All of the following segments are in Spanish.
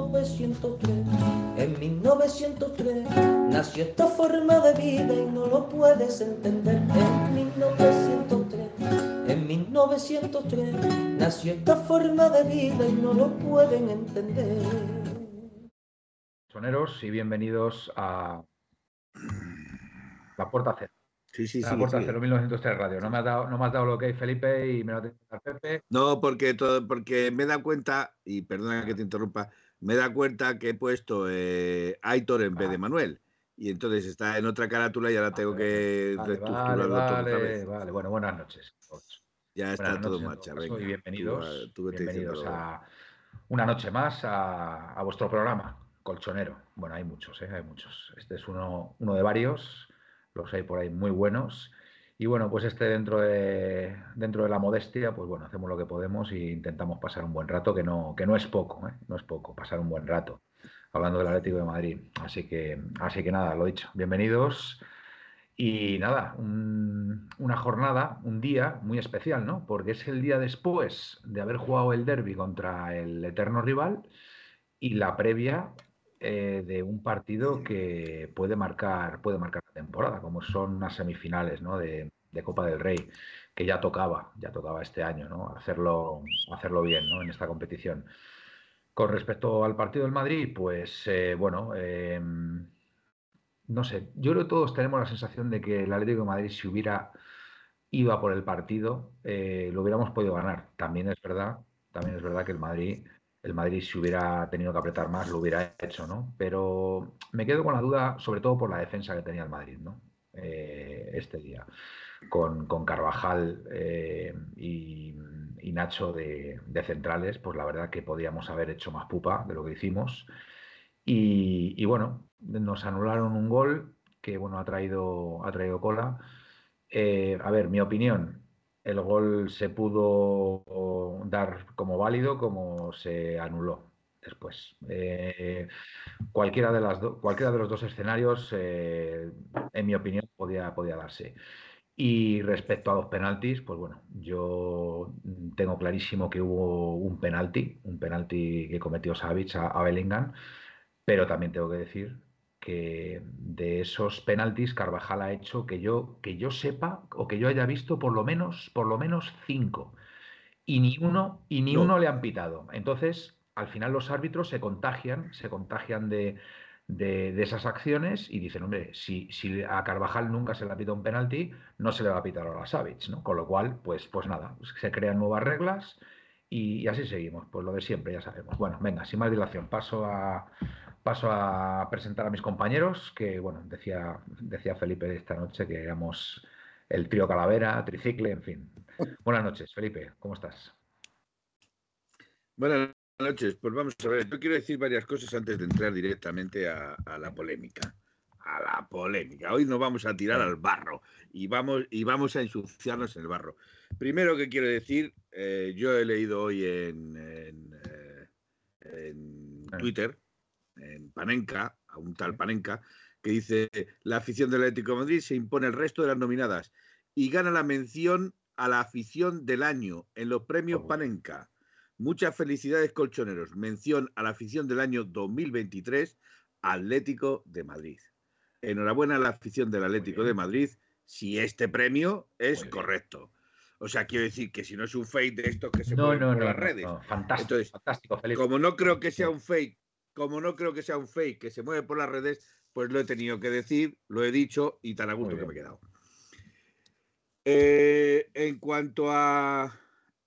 1903. En 1903 nació esta forma de vida y no lo puedes entender. En 1903, en 1903 nació esta forma de vida y no lo pueden entender. Soneros y bienvenidos a La Puerta Cero. Sí, sí, La sí. Puerta Cero 1903 Radio. No me has dado, no me has dado lo que hay, Felipe, y me lo ha tenido que dar Pepe. No, porque, todo, porque me da cuenta, y perdona que te interrumpa, me da cuenta que he puesto eh, Aitor en vez de Ah. Manuel. Y entonces está en otra carátula y ahora tengo que Vale, vale, todo vale, vale. Bueno, buenas noches. Ya está Buenas todo en marcha. Venga, y bienvenidos, Tú, tú vete bienvenidos a una noche más a, a vuestro programa, Colchonero. Bueno, hay muchos, ¿eh? hay muchos. Este es uno, uno de varios, los hay por ahí muy buenos. Y bueno, pues este dentro de, dentro de la modestia, pues bueno, hacemos lo que podemos e intentamos pasar un buen rato, que no, que no es poco, ¿eh? no es poco, pasar un buen rato, hablando del Atlético de Madrid. Así que, así que nada, lo dicho, bienvenidos. Y nada, un- una jornada, un día muy especial, ¿no? Porque es el día después de haber jugado el derby contra el eterno rival y la previa eh, de un partido que puede marcar, puede marcar temporada, como son unas semifinales, ¿no? de, Copa del Rey, que ya tocaba, ya tocaba este año, ¿no? Hacerlo, hacerlo bien, ¿no? En esta competición. Con respecto al partido del Madrid, pues eh, bueno, em, no sé, yo creo que todos tenemos la sensación de que el Atlético de Madrid, si hubiera ido a por el partido, eh, lo hubiéramos podido ganar. También es verdad, también es verdad que el Madrid, el Madrid si hubiera tenido que apretar más, lo hubiera hecho, ¿no? Pero me quedo con la duda, sobre todo por la defensa que tenía el Madrid, ¿no? Eh, este día, con, con Carvajal eh, y, y Nacho de, de centrales, pues la verdad que podíamos haber hecho más pupa de lo que hicimos. Y, y bueno, nos anularon un gol que bueno, ha traído, ha traído cola. Eh, a ver, mi opinión, el gol se pudo dar como válido como se anuló después. Eh, cualquiera, de las cualquiera de los dos escenarios, eh, en mi opinión, podía, podía darse. Y respecto a los penaltis, pues bueno, yo tengo clarísimo que hubo un penalti, un penalti que cometió Savic a, a Bellingham, pero también tengo que decir que de esos penaltis Carvajal ha hecho que yo, que yo sepa o que yo haya visto por lo menos, por lo menos cinco. Y ni uno, y ni No. uno le han pitado. Entonces, al final los árbitros se contagian, se contagian de, de- de esas acciones y dicen, hombre, si, si a Carvajal nunca se le ha pitado un penalti, no se le va a pitar ahora a Savic, ¿no? Con lo cual, pues, pues nada, se crean nuevas reglas y, y así seguimos. Pues lo de siempre, ya sabemos. Bueno, venga, sin más dilación, paso a, paso a presentar a mis compañeros, que bueno, decía, decía Felipe esta noche que éramos el trío Calavera, tricicle, en fin. Buenas noches, Felipe, ¿cómo estás? Buenas noches. Pues vamos a ver. Yo quiero decir varias cosas antes de entrar directamente a, a la polémica. A la polémica. Hoy nos vamos a tirar al barro y vamos, y vamos a ensuciarnos en el barro. Primero que quiero decir, eh, yo he leído hoy en, en, eh, en Ah. Twitter, en Panenka, a un tal Panenka, que dice, la afición del Atlético de Madrid se impone al resto de las nominadas y gana la mención a la afición del año en los premios Oh. Panenka. Muchas felicidades, colchoneros. Mención a la afición del año 2023, Atlético de Madrid. Enhorabuena a la afición del Atlético de Madrid si este premio es correcto. O sea, quiero decir que si no es un fake de estos que se No, mueven no, por no, las redes. no, fantástico, Entonces, fantástico, Felipe. Como no creo que sea un fake, como no creo que sea un fake que se mueve por las redes, pues lo he tenido que decir, lo he dicho y tan a gusto que me he quedado. Eh, en cuanto a,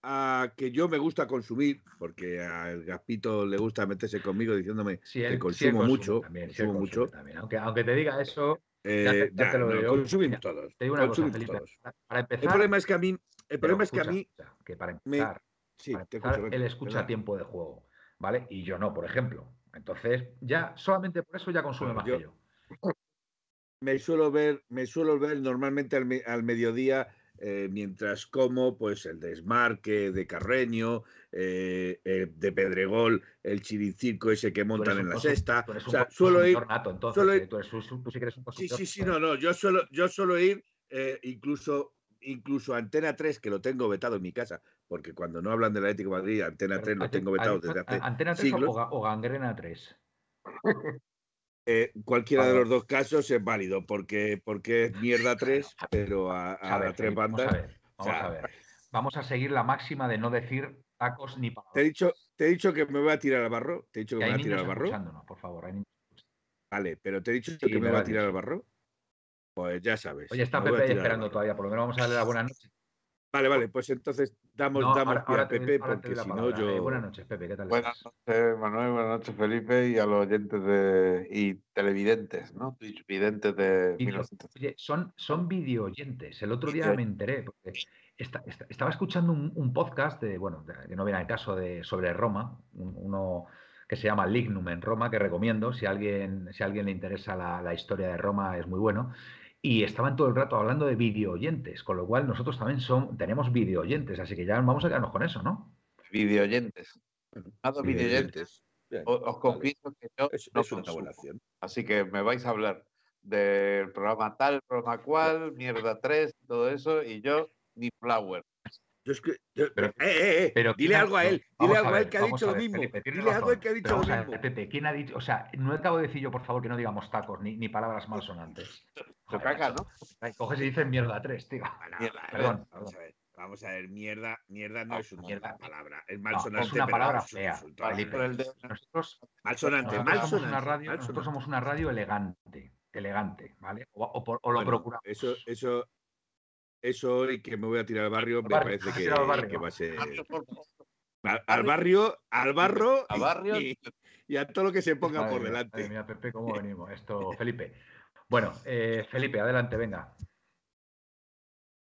a que yo me gusta consumir, porque al Gaspito le gusta meterse conmigo diciéndome que él- consumo mucho, también, consumo mucho, también. Aunque, aunque te diga eso, eh, ya te- ya ya, te lo no, digo. consumimos todos. te digo una cosa, Felipe. todos. Para El empezar, problema es que a mí, el problema es que a mí, que para me- empezar, sí, para te empezar, escucho, él venga, escucha tiempo de juego, ¿vale? Y yo no, por ejemplo. Entonces, ya solamente por eso ya consume más que yo. Me suelo ver, me suelo ver normalmente al, mediodía eh, mientras como pues el desmarque de Carreño, eh, eh, de Pedregol, el chiricirco ese que montan en la sexta. o sea, suelo ir. sí, sí, sí, no, no. Yo suelo, yo suelo ir incluso incluso Antena 3, que lo tengo vetado en mi casa, porque cuando no hablan de la ética Madrid, Antena 3 lo tengo vetado desde hace ¿Antena 3 O, Gangrena 3? Eh, cualquiera de los dos casos es válido, porque, porque es mierda 3, pero a, a, tres bandas... Vamos a ver, vamos a seguir la máxima de no decir tacos ni palabras. Te he dicho, te he dicho que me voy a tirar al barro. Te he dicho que, me voy a tirar al barro. por favor. Vale, pero te he dicho que me voy a tirar al barro. Pues ya sabes. Oye, está Pepe esperando todavía, por lo menos vamos a darle la buena noche. Vale, vale, pues entonces damos, damos a Pepe, porque si no yo. Eh, buenas noches, Pepe, ¿qué tal? Buenas noches, Manuel, buenas noches, Felipe, y a los oyentes de, y televidentes, ¿no? Videntes de Oye, son, son video oyentes. El otro día me enteré, porque estaba escuchando un, podcast de, bueno, que no viene al caso de sobre Roma, uno que se llama Lignum en Roma, que recomiendo, si a alguien, si a alguien le interesa la, la historia de Roma, es muy bueno y estaban todo el rato hablando de video oyentes, con lo cual nosotros también son, tenemos video oyentes, así que ya vamos a quedarnos con eso, ¿no? Video oyentes. video oyentes. Os confieso que yo es, no es una buena Así que me vais a hablar del programa tal, programa cual, mierda 3, todo eso, y yo ni flower. Yo es que, pero, eh, eh, eh, dile algo a él, dile algo a, él que ha dicho lo mismo. dile algo a él que ha dicho lo mismo. Pepe, ¿quién ha dicho? O sea, no acabo de decir yo, por favor, que no digamos tacos ni, ni palabras malsonantes. Caca, ¿no? Coges y dices mierda tres, tío. perdón, vamos, A ver, vamos a ver, mierda, mierda no, es una palabra. Es malsonante. es una palabra fea. Nosotros, malsonante, malsonante, nosotros somos una radio elegante, elegante, ¿vale? O, o, lo procuramos. Eso, eso, eso y que me voy a tirar al barrio, me parece que, va a ser. Al, barrio, al barro, barrio y, a todo lo que se ponga por delante. mira, Pepe, cómo venimos. Esto, Felipe. Bueno, eh, Felipe, adelante, venga.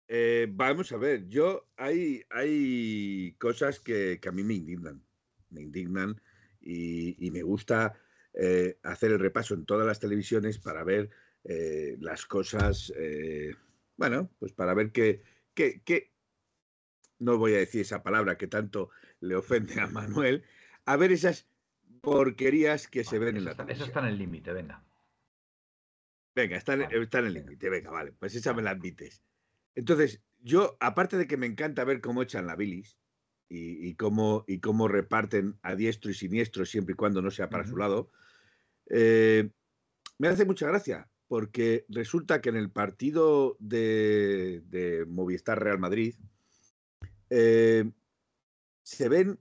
Eh, vamos a ver, yo hay, hay cosas que, a mí me indignan, me indignan y, me gusta eh, hacer el repaso en todas las televisiones para ver las cosas bueno, pues para ver qué, qué, no voy a decir esa palabra que tanto le ofende a Manuel, a ver esas porquerías que se ven en la televisión. Eso está en el límite, venga. Venga, está, en el límite, venga, vale, pues esa me la admites. Entonces, yo, aparte de que me encanta ver cómo echan la bilis y, cómo, y cómo reparten a diestro y siniestro siempre y cuando no sea para su lado, eh, me hace mucha gracia porque resulta que en el partido de, Movistar Real Madrid eh, se ven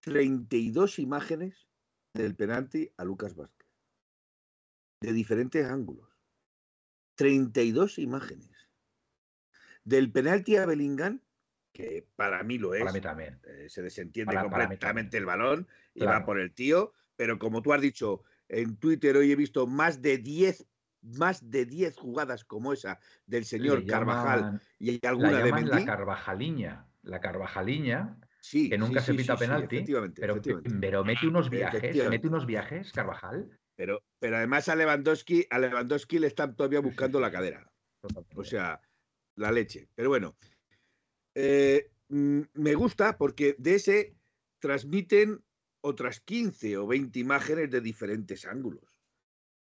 32 imágenes del penalti a Lucas Vázquez, de diferentes ángulos. 32 imágenes. Del penalti a Bellingham, que para mí lo es. Para mí también. Eh, se desentiende completamente el balón y va por el tío. Pero como tú has dicho en Twitter, hoy he visto más de 10 más de 10 jugadas como esa del señor Carvajal y alguna la de Mendy. La Carvajaliña, la Carvajaliña, sí, que nunca se pita penalti, pero, pero, mete unos viajes, mete unos viajes, Carvajal. Pero, pero además a Lewandowski, a Lewandowski le están todavía buscando la cadera. O sea, la leche. Pero bueno, eh, mm, me gusta porque de ese transmiten otras 15 o 20 imágenes de diferentes ángulos.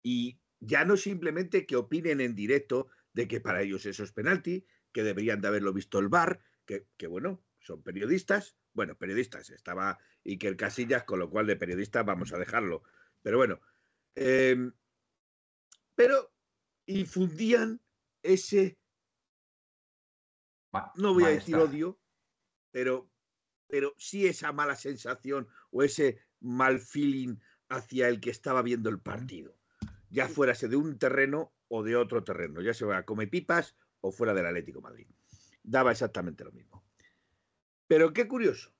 Y ya no simplemente que opinen en directo de que para ellos eso es penalti, que deberían de haberlo visto el VAR, que, bueno, son periodistas, bueno, periodistas, estaba Iker Casillas, con lo cual de periodistas vamos a dejarlo. Pero bueno, em, pero infundían ese, no voy a decir odio, pero, pero sí esa mala sensación o ese mal feeling hacia el que estaba viendo el partido ya fuérase de un terreno o de otro terreno, ya sea come pipas o fuera del Atlético Madrid. Daba exactamente lo mismo. Pero qué curioso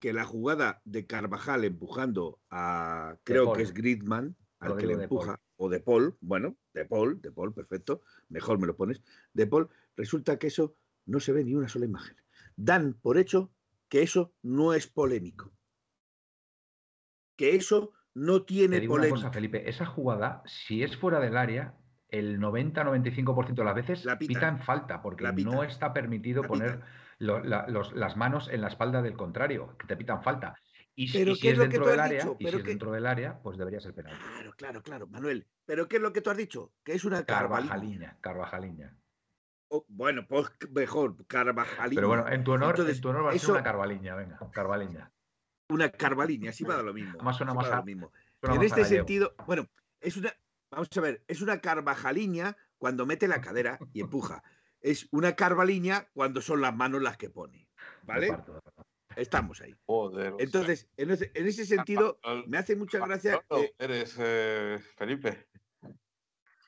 que la jugada de Carvajal empujando a, creo que es Gridman, al que le empuja, o de Paul, bueno, de Paul, de Paul, perfecto, mejor me lo pones, de Paul, resulta que eso no se ve ni una sola imagen. Dan por hecho que eso no es polémico, que eso no Te tiene una polémica. cosa, Felipe, esa jugada, si es fuera del área, el 90-95% de las veces La pitan. pitan falta, porque La no está permitido La poner pitan. lo- la- los- las manos en la espalda del contrario, que te pitan falta. Y, si- Pero y ¿qué si es lo que dentro tú del has área, dicho? y si es que- dentro del área, pues debería ser penal. Claro, claro, claro, Manuel. Pero ¿qué es lo que tú has dicho? Que es una. Carvajaliña, Carvajaliña. O, bueno, pues mejor, carvajaliña. Pero bueno, en tu honor, Entonces, en tu honor va a ser eso- una Carvaliña, venga, Carvaliña. Una carvaliña, sí va a dar lo mismo. Además suena más a lo mismo. Suena en más este sentido, bueno, es una, vamos a ver, es una carvajaliña cuando mete la cadera y empuja. Es una carvaliña cuando son las manos las que pone. ¿Vale? parto, de verdad. Estamos ahí. Joder. Entonces, en ese, en ese sentido, me hace mucha gracia. Eh, eres eh, Felipe.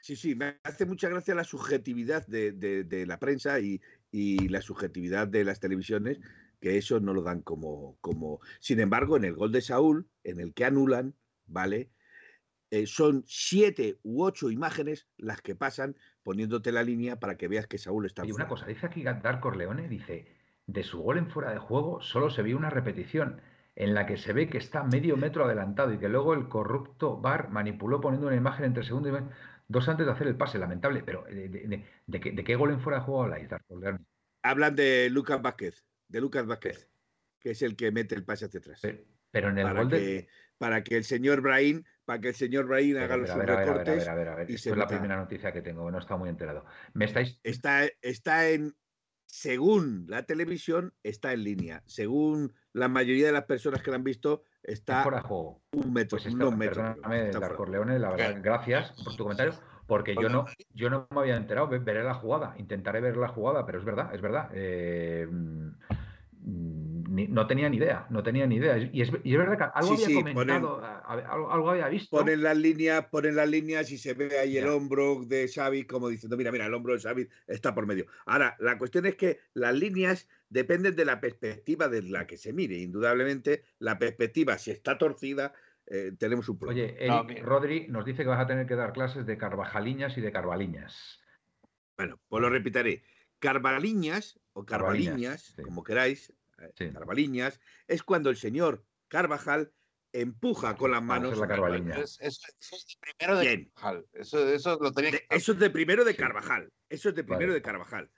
Sí, sí, me hace mucha gracia la subjetividad de, de- de la prensa y, y la subjetividad de las televisiones, que eso no lo dan como, como... Sin embargo, en el gol de Saúl, en el que anulan, ¿vale? Eh, son siete u ocho imágenes las que pasan poniéndote la línea para que veas que Saúl está Y una cosa, dice aquí Dar Corleone, dice, de su gol en fuera de juego solo se vio una repetición en la que se ve que está medio metro adelantado y que luego el corrupto VAR manipuló poniendo una imagen entre segundo y dos antes de hacer el pase, lamentable. Pero ¿de, de- de- de qué, de qué gol en fuera de juego habláis? Hablan de Lucas Vázquez, de Lucas Vázquez, que es el que mete el pase hacia atrás. Pero, pero en el Para gol de... que, para que el señor Brahim, para que el señor Pero, haga los pero, a ver, a ver, a ver, a recortes. ver, Esto es la primera noticia que tengo, no está muy enterado. Me estáis... está, está en, según la televisión, está en línea. Según la mayoría de las personas que la han visto, está fuera de juego. un metro, Pues metros. está fuera. Corleone, la verdad, gracias por tu comentario, porque yo no, yo no me había enterado, ve- veré la jugada, intentaré ver la jugada, pero es verdad, es verdad. eh, ni- no tenía ni idea, no tenía ni idea. Y es, y es verdad que algo Sí, había sí, comentado, a- a- algo, algo había visto. Ponen las líneas, ponen las líneas y se ve ahí el hombro de Xavi como diciendo, mira, mira, el hombro de Xavi está por medio. Ahora, la cuestión es que las líneas dependen de la perspectiva de la que se mire. Indudablemente, la perspectiva, si está torcida, eh, tenemos un problema. Oye, Eric. Rodri nos dice que vas a tener que dar clases de Carvajaliñas y de Carvaliñas. Bueno, pues lo repitaré. Carvaliñas o Carvaliñas, Carvaliñas, sí. como queráis, eh, Sí. Carvaliñas, es cuando el señor Carvajal empuja con las manos. la Carvaliña. Eso, eso- eso es de primero de Bien. Carvajal. Eso, eso lo tenía De- que eso es de primero de. Carvajal. Eso es de primero Vale. de Carvajal.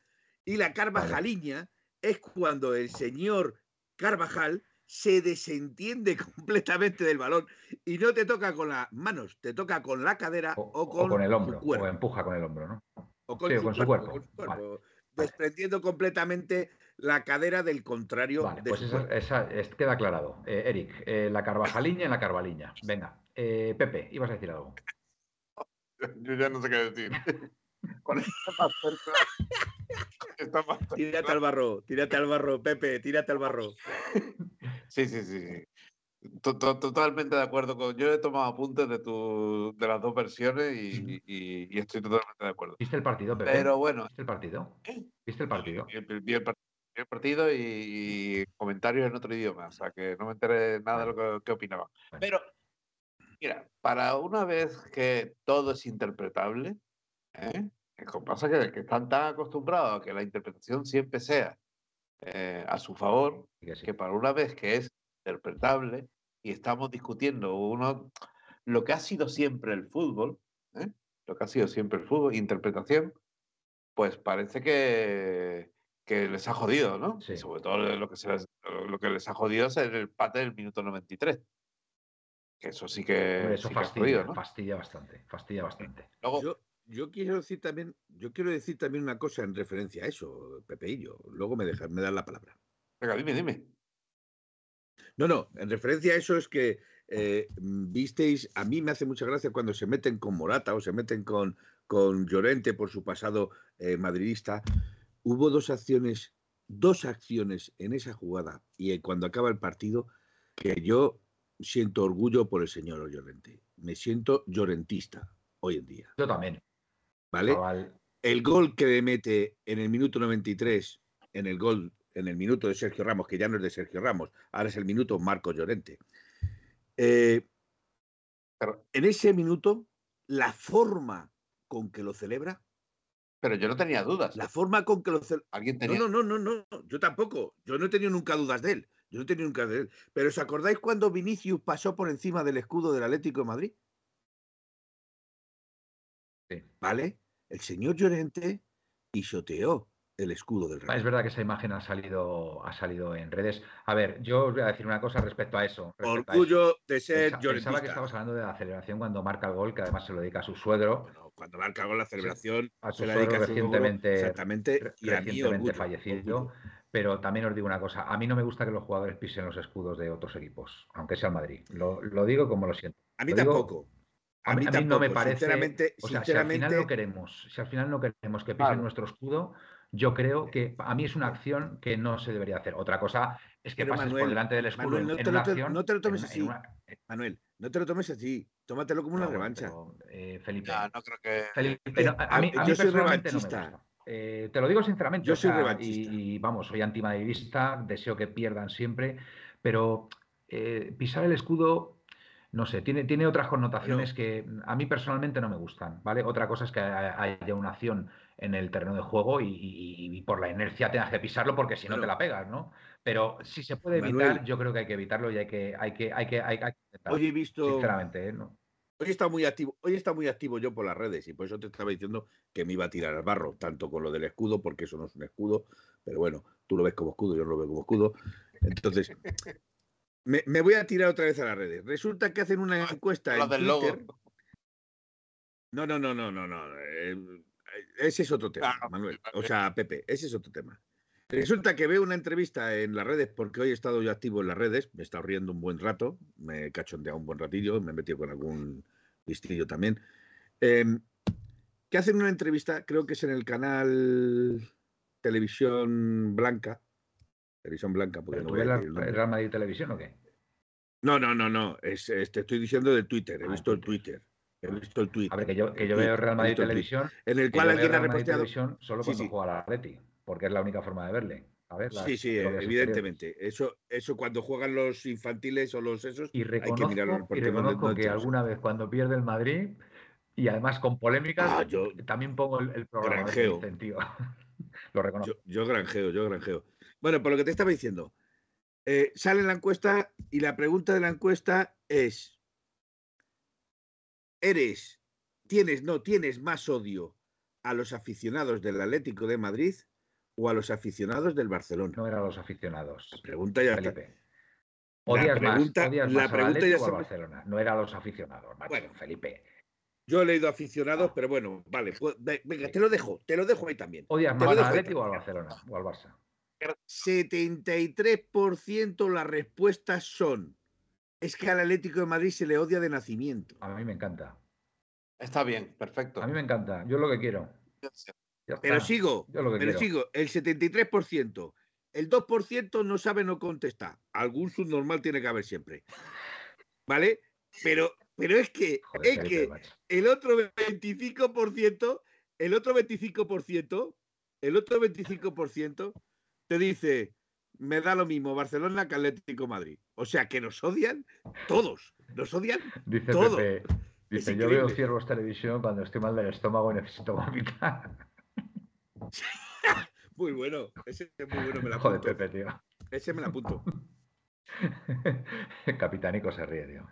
Y la Carvajaliña es cuando el señor Carvajal se desentiende completamente del balón y no te toca con las manos, te toca con la cadera O, o, o con, el su hombro, cuerpo, o empuja con el hombro, ¿no? o con sí, o su con su cuerpo, cuerpo. con su cuerpo, desprendiendo completamente la cadera del contrario Vale, de pues esa, cuerpo. esa- es- queda aclarado. Eh, Eric, eh, la Carvajaliña y la Carvaliña. Venga, eh, Pepe, ibas a decir algo. Yo ya no sé qué decir. Con esta más cerca. Está más cerca. Tírate al barro, tírate al barro, Pepe, tírate al barro. Sí, sí, sí. Totalmente de acuerdo con. Yo he tomado apuntes de tu, de las dos versiones y, y- y estoy totalmente de acuerdo. ¿Viste el partido, Pepe? Pero bueno, ¿Viste el partido? ¿Eh? ¿Viste el partido? vi el, vi el vi el partido y, y comentarios en otro idioma, o sea que no me enteré nada de lo que, que opinaban. Pero, mira, para una vez que todo es interpretable, ¿eh? que co- pasa que, que están tan acostumbrados a que la interpretación siempre sea eh, a su favor, que sí. que para una vez que es interpretable y estamos discutiendo uno lo que ha sido siempre el fútbol, ¿eh? lo que ha sido siempre el fútbol, interpretación, pues parece que, que les ha jodido, ¿no? Sí. Y sobre todo lo que, se les, lo que les ha jodido es el empate del minuto 93. Que eso sí que, Hombre, eso sí que ha fastidia, jodido, ¿no? fastidia bastante, fastidia bastante. Luego, Yo, yo quiero decir también, yo quiero decir también una cosa en referencia a eso, Pepeillo. Luego me dejas, me das la palabra. venga, dime, dime. No, no, en referencia a eso es que eh, mm, visteis, a mí me hace mucha gracia cuando se meten con Morata o se meten con, con Llorente por su pasado eh, madridista. Hubo dos acciones, dos acciones en esa jugada y eh, cuando acaba el partido que yo siento orgullo por el señor Llorente. Me siento llorentista hoy en día, Yo también. ¿vale? el gol que le mete en el minuto 93, en el gol, en el minuto de Sergio Ramos, que ya no es de Sergio Ramos, ahora es el minuto Marco Llorente. Eh, Pero- en ese minuto, la forma con que lo celebra, Pero yo no tenía dudas. la forma con que lo celebra. Alguien No, tenía. no, no, no, no, yo tampoco. Yo no he tenido nunca dudas de él. Yo no tenía nunca de él. Pero ¿os acordáis cuando Vinicius pasó por encima del escudo del Atlético de Madrid? Sí. ¿Vale? El señor Llorente pisoteó el escudo del Real. Es verdad que esa imagen ha salido, ha salido en redes. A ver, yo os voy a decir una cosa respecto a eso. respecto a eso. Orgullo de ser Pensa- Pensaba que estabas hablando de la celebración cuando marca el gol, que además se lo dedica a su suegro, Bueno, cuando marca gol la celebración, a su se la suegro dedica a su suegro, recientemente, exactamente, y a mí recientemente orgullo, fallecido. orgullo. Pero también os digo una cosa, a mí no me gusta que los jugadores pisen los escudos de otros equipos, aunque sea el Madrid. Lo, lo digo como lo siento. A mí Lo digo- tampoco. A mí, a mí no me tampoco, parece. Sinceramente, o sea, sinceramente si al final no queremos, si al final no queremos que pisen Claro. nuestro escudo, yo creo que a mí es una acción que no se debería hacer. Otra cosa es que Pero, pases Manuel, por delante del escudo Manuel, en- no en te una lo acción. no te lo tomes en así. en una- Manuel, no te lo tomes así. Tómatelo como una revancha. pero, eh, Felipe, Ya, no creo que. Felipe, no, a, a mí, a yo mí soy personalmente no me revanchista. gusta. Eh, te lo digo sinceramente. Yo o soy sea, revanchista. Y, y, vamos, soy antimadridista, deseo que pierdan siempre, pero eh, pisar el escudo, no sé, tiene, tiene otras connotaciones que a mí personalmente no me gustan, ¿vale? Otra cosa es que haya una acción en el terreno de juego y, y- y por la inercia tengas que pisarlo porque si no Bueno. te la pegas, ¿no? Pero si se puede evitar, Manuel. yo creo que hay que evitarlo y hay que, hay que, hay que, hay, hay que intentarlo, Hoy he visto. sinceramente, ¿eh? No- Hoy está muy activo, hoy está muy activo yo por las redes y por eso te estaba diciendo que me iba a tirar al barro, tanto con lo del escudo, porque eso no es un escudo, pero bueno, tú lo ves como escudo, yo no lo veo como escudo. Entonces, me, me voy a tirar otra vez a las redes. Resulta que hacen una encuesta Lo en del logo. Twitter. No, no, no, no, no, no. eh, ese es otro tema, Ah, Manuel. O sea, Pepe, ese es otro tema. Resulta que veo una entrevista en las redes, porque hoy he estado yo activo en las redes, me he estado riendo un buen rato, me he cachondeado un buen ratillo, me he metido con algún listillo también. em, que hacen una entrevista, creo que es en el canal Televisión Blanca. Televisión Blanca, porque ¿Pero no voy a el nombre. el Real Madrid Televisión o qué? No, no, no, no. Es, es- te estoy diciendo de Twitter. He Ah, visto el Twitter. Twitter. He visto el tweet. A ver, que yo, que el yo tuit, veo Real Madrid tuit, Televisión, En el cual alguien ha reposteado. Televisión solo cuando sí. juega al Atleti, porque es la única forma de verle. A ver, Sí, sí, evidentemente. Eso, eso cuando juegan los infantiles o los esos, Y hay que mirarlo y reconozco que alguna vez cuando pierde el Madrid, y además con polémicas, Ah, yo- también pongo el, el programa. Granjeo. dicen, tío. Lo reconozco. Yo, yo granjeo, yo granjeo. Bueno, por lo que te estaba diciendo, eh, sale la encuesta y la pregunta de la encuesta es: ¿eres, tienes, no, tienes más odio a los aficionados del Atlético de Madrid o a los aficionados del Barcelona? No eran los aficionados. La pregunta ya está. Felipe. La Odias pregunta- más, odias la más al pregunta ya o al se- Barcelona. No eran los aficionados, macho, Bueno. Felipe. Yo he leído aficionados, pero bueno, vale, pues, ve- venga, te lo dejo, te lo dejo ahí también. ¿Odias más al Atleti o al. Barcelona o al Barça? 73% las respuestas son: es que al Atlético de Madrid se le odia de nacimiento. A mí me encanta. Está bien, perfecto. A mí me encanta. Yo lo que quiero. Pero sigo, Yo lo que pero quiero. sigo, el 73%. El 2% no sabe, no contesta. Algún subnormal tiene que haber siempre. ¿Vale? Pero, pero es que, Joder, es que el otro 25%, el otro 25%, el otro 25% te dice, me da lo mismo Barcelona que Atlético Madrid. O sea que nos odian todos, nos odian. Dice todo. Pepe, dice, yo increíble. veo Ciervos Televisión cuando estoy mal del estómago y necesito vomitar. Muy bueno, ese es muy bueno, me la Joder. Pepe, tío. Ese me la apunto. Capitanico se ríe, tío.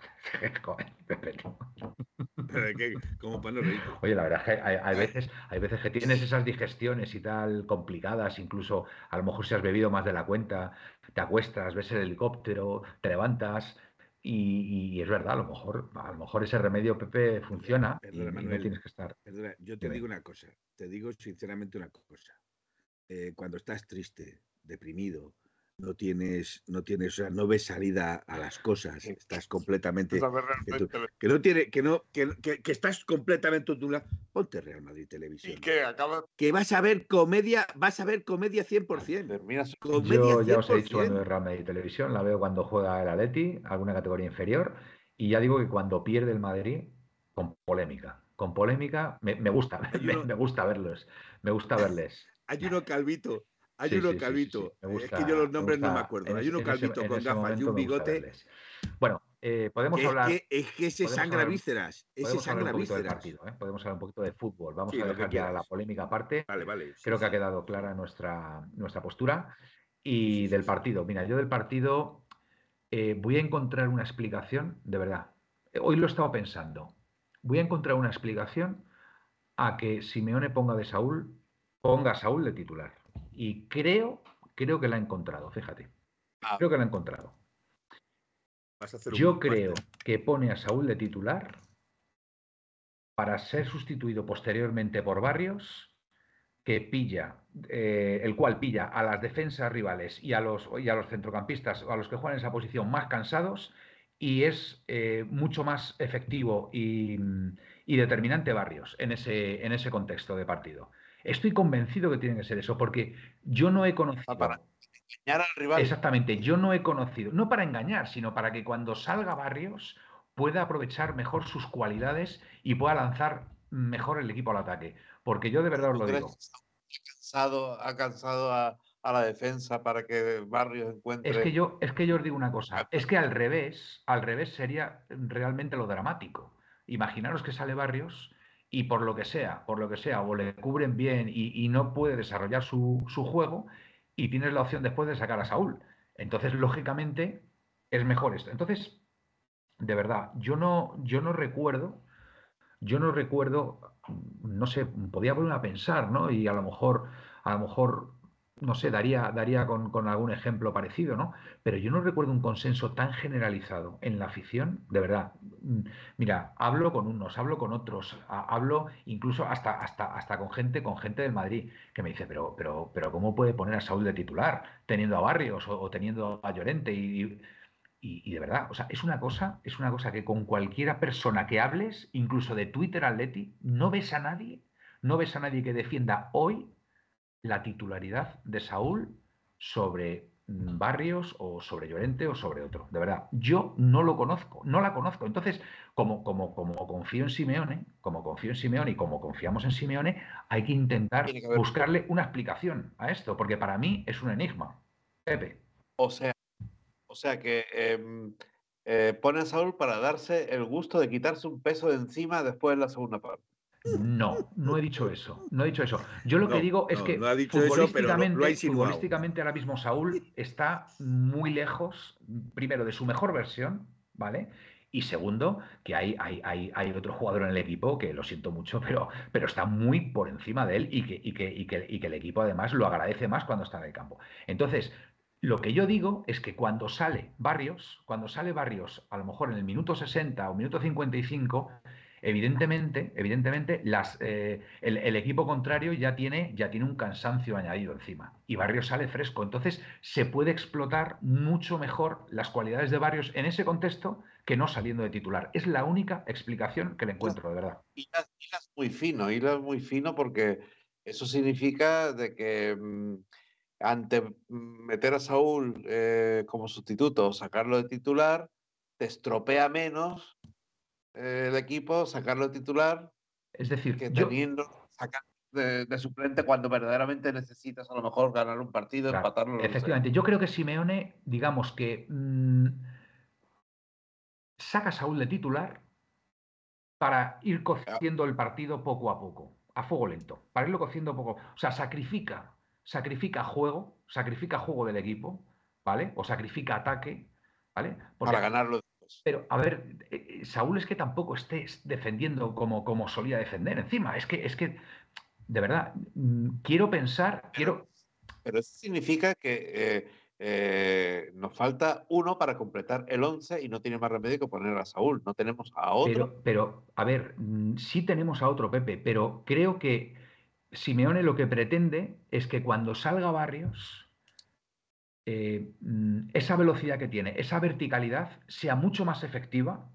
De qué, como para no reír. Oye, la verdad es que hay, hay veces, hay veces que tienes esas digestiones y tal complicadas, incluso a lo mejor si has bebido más de la cuenta, te acuestas, ves el helicóptero, te levantas y, y es verdad, a lo mejor, a lo mejor ese remedio, Pepe, funciona y, Perdona, y no tienes que estar. Perdona, yo te Dime. digo una cosa, te digo sinceramente una cosa. Eh, cuando estás triste, deprimido, no tienes, no tienes, o sea, no ves salida a las cosas, estás completamente, que, tú- que no tiene, que no, que, que- que estás completamente tu ponte Real Madrid Y Televisión. que acaba. Que vas a ver comedia, vas a ver comedia 100%. Termina su- Comedia Yo ya os he 100%. dicho cuando veo Real Madrid Televisión, la veo cuando juega el Atleti, alguna categoría inferior, y ya digo que cuando pierde el Madrid, con polémica. Con polémica, me, me gusta, me, me gusta verlos, me gusta verles. Hay uno calvito, hay Sí, uno sí, calvito. sí, me es que yo los nombres no me acuerdo. en Hay uno ese- calvito con gafas y un bigote. Bueno, eh, podemos Es hablar. que, es que ese sangra hablar- vísceras. Ese Podemos hablar sangra vísceras. partido, ¿eh? podemos hablar un poquito de fútbol. Vamos a dejar ya la polémica aparte. Vale, vale. Creo que ha quedado clara nuestra, nuestra postura. Y del partido, mira, yo del partido eh, voy a encontrar una explicación, de verdad. Hoy lo he estado pensando. Voy a encontrar una explicación a que Simeone ponga de Saúl, ponga a Saúl de titular. Y creo, creo que la ha encontrado, fíjate. Ah. Creo que la ha encontrado. Yo creo que pone a Saúl de titular para ser sustituido posteriormente por Barrios, que pilla, eh, el cual pilla a las defensas rivales y a los, y a los centrocampistas, a los que juegan en esa posición más cansados, y es eh, mucho más efectivo y, y, determinante Barrios en ese, en ese contexto de partido. Estoy convencido que tiene que ser eso, porque yo no he conocido. Ah, para engañar al rival. Exactamente, yo no he conocido, no para engañar, sino para que cuando salga Barrios pueda aprovechar mejor sus cualidades y pueda lanzar mejor el equipo al ataque. Porque yo de verdad os lo digo. Ha cansado, ha cansado a, a, la defensa para que Barrios encuentre. Es que yo, es que yo os digo una cosa, es que al revés, al revés sería realmente lo dramático. Imaginaros que sale Barrios y por lo que sea, por lo que sea, o le cubren bien y, no puede desarrollar su, su juego, y tienes la opción después de sacar a Saúl. Entonces, lógicamente, es mejor esto. Entonces, de verdad, yo no, yo no recuerdo, yo no recuerdo, no sé, podía ponerme a pensar, ¿no? Y a lo mejor, a lo mejor, no sé, daría, daría con, algún ejemplo parecido, ¿no? Pero yo no recuerdo un consenso tan generalizado en la afición, de verdad. Mira, hablo con unos, hablo con otros, hablo incluso hasta, hasta, hasta con gente, con gente del Madrid, que me dice, pero, pero, pero ¿cómo puede poner a Saúl de titular teniendo a Barrios o, teniendo a Llorente? y, y y, y, de verdad, o sea, es una cosa, es una cosa que con cualquiera persona que hables, incluso de Twitter Atleti, no ves a nadie, no ves a nadie que defienda hoy la titularidad de Saúl sobre Barrios o sobre Llorente o sobre otro. De verdad, yo no lo conozco, no la conozco. Entonces, como, como, como confío en Simeone, como confío en Simeone y como confiamos en Simeone, hay que intentar que buscarle una explicación a esto, porque para mí es un enigma. Pepe. O sea, o sea que eh, eh, pone a Saúl para darse el gusto de quitarse un peso de encima después de la segunda parte. No, no he dicho eso. No he dicho eso. Yo lo No, que digo es no, que no ha dicho eso, pero futbolísticamente, insinuado. futbolísticamente ahora mismo Saúl está muy lejos, primero, de su mejor versión, ¿vale? Y segundo, que hay, hay, hay, hay otro jugador en el equipo que lo siento mucho, pero, pero está muy por encima de él y que, y, que, y, que, y que el equipo además lo agradece más cuando está en el campo. Entonces, lo que yo digo es que cuando sale Barrios, cuando sale Barrios, a lo mejor en el minuto 60 o minuto 55, evidentemente, evidentemente eh, el, equipo contrario ya tiene, ya tiene un cansancio añadido encima y Barrios sale fresco. Entonces se puede explotar mucho mejor las cualidades de Barrios en ese contexto que no saliendo de titular. Es la única explicación que le encuentro, de verdad. Y es muy fino, hilas muy fino porque eso significa de que mmm, ante meter a Saúl eh, como sustituto o sacarlo de titular, te estropea menos el equipo sacarlo de titular es decir, que yo... teniendo sacar de, de, suplente cuando verdaderamente necesitas a lo mejor ganar un partido, claro, empatarlo. Efectivamente, yo creo que Simeone, digamos que mmm, saca a Saúl de titular para ir cociendo el partido poco a poco, a fuego lento, para irlo cociendo poco. O sea, sacrifica, sacrifica juego, sacrifica juego del equipo, ¿vale? O sacrifica ataque, ¿vale? Porque, para ganarlo. Pero, a ver, eh, Saúl es que tampoco estés defendiendo como, como solía defender. Encima, es que, es que, de verdad, mm, quiero pensar, pero, quiero. Pero eso significa que eh, eh, nos falta uno para completar el 11 y no tiene más remedio que poner a Saúl. No tenemos a otro. Pero, pero a ver, mm, sí tenemos a otro Pepe, pero creo que Simeone lo que pretende es que cuando salga Barrios eh, esa velocidad que tiene, esa verticalidad, sea mucho más efectiva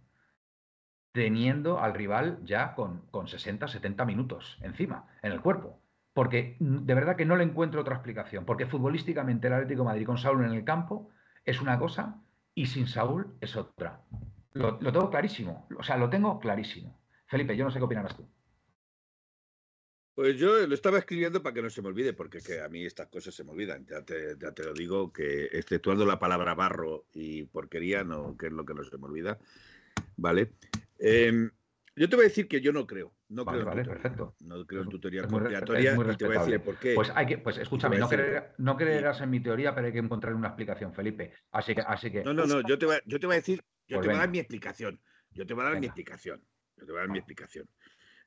teniendo al rival ya con, con 60, 70 minutos encima, en el cuerpo. Porque de verdad que no le encuentro otra explicación. Porque futbolísticamente el Atlético Madrid con Saúl en el campo es una cosa y sin Saúl es otra. Lo, lo tengo clarísimo. O sea, lo tengo clarísimo. Felipe, yo no sé qué opinarás tú. Pues yo lo estaba escribiendo para que no se me olvide, porque que a mí estas cosas se me olvidan. Ya te, ya te, lo digo, que exceptuando la palabra barro y porquería, no, que es lo que no se me olvida. ¿Vale? Eh, Yo te voy a decir que yo no creo. No Vale, creo en vale, tu teoría. perfecto. No creo en tu teoría conspiratoria y te voy a decir por qué. Pues hay que, pues escúchame, no, creer- no creerás en mi teoría, pero hay que encontrarle una explicación, Felipe. Así que, así que No, no, no, yo te voy a, yo te voy a decir, yo Pues te voy a dar mi explicación. Yo te voy a dar mi explicación. Yo te voy a dar mi explicación.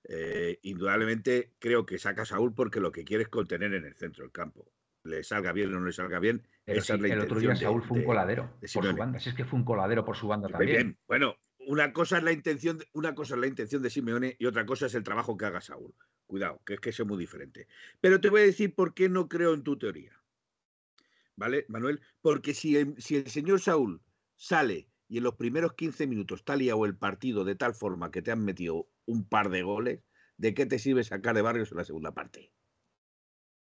Eh, indudablemente creo que saca a Saúl porque lo que quiere es contener en el centro del campo. Le salga bien o no le salga bien, pero esa sí, es la el otro día de- Saúl fue un de- coladero de por su banda. Si es que fue un coladero por su banda Muy también. bien. Bueno, una cosa es la intención, una cosa es la intención de Simeone y otra cosa es el trabajo que haga Saúl. Cuidado, que es que eso es muy diferente. Pero te voy a decir por qué no creo en tu teoría. ¿Vale, Manuel? Porque si el, si el señor Saúl sale y en los primeros 15 minutos te ha liado el partido de tal forma que te han metido un par de goles, ¿de qué te sirve sacar de barrios en la segunda parte?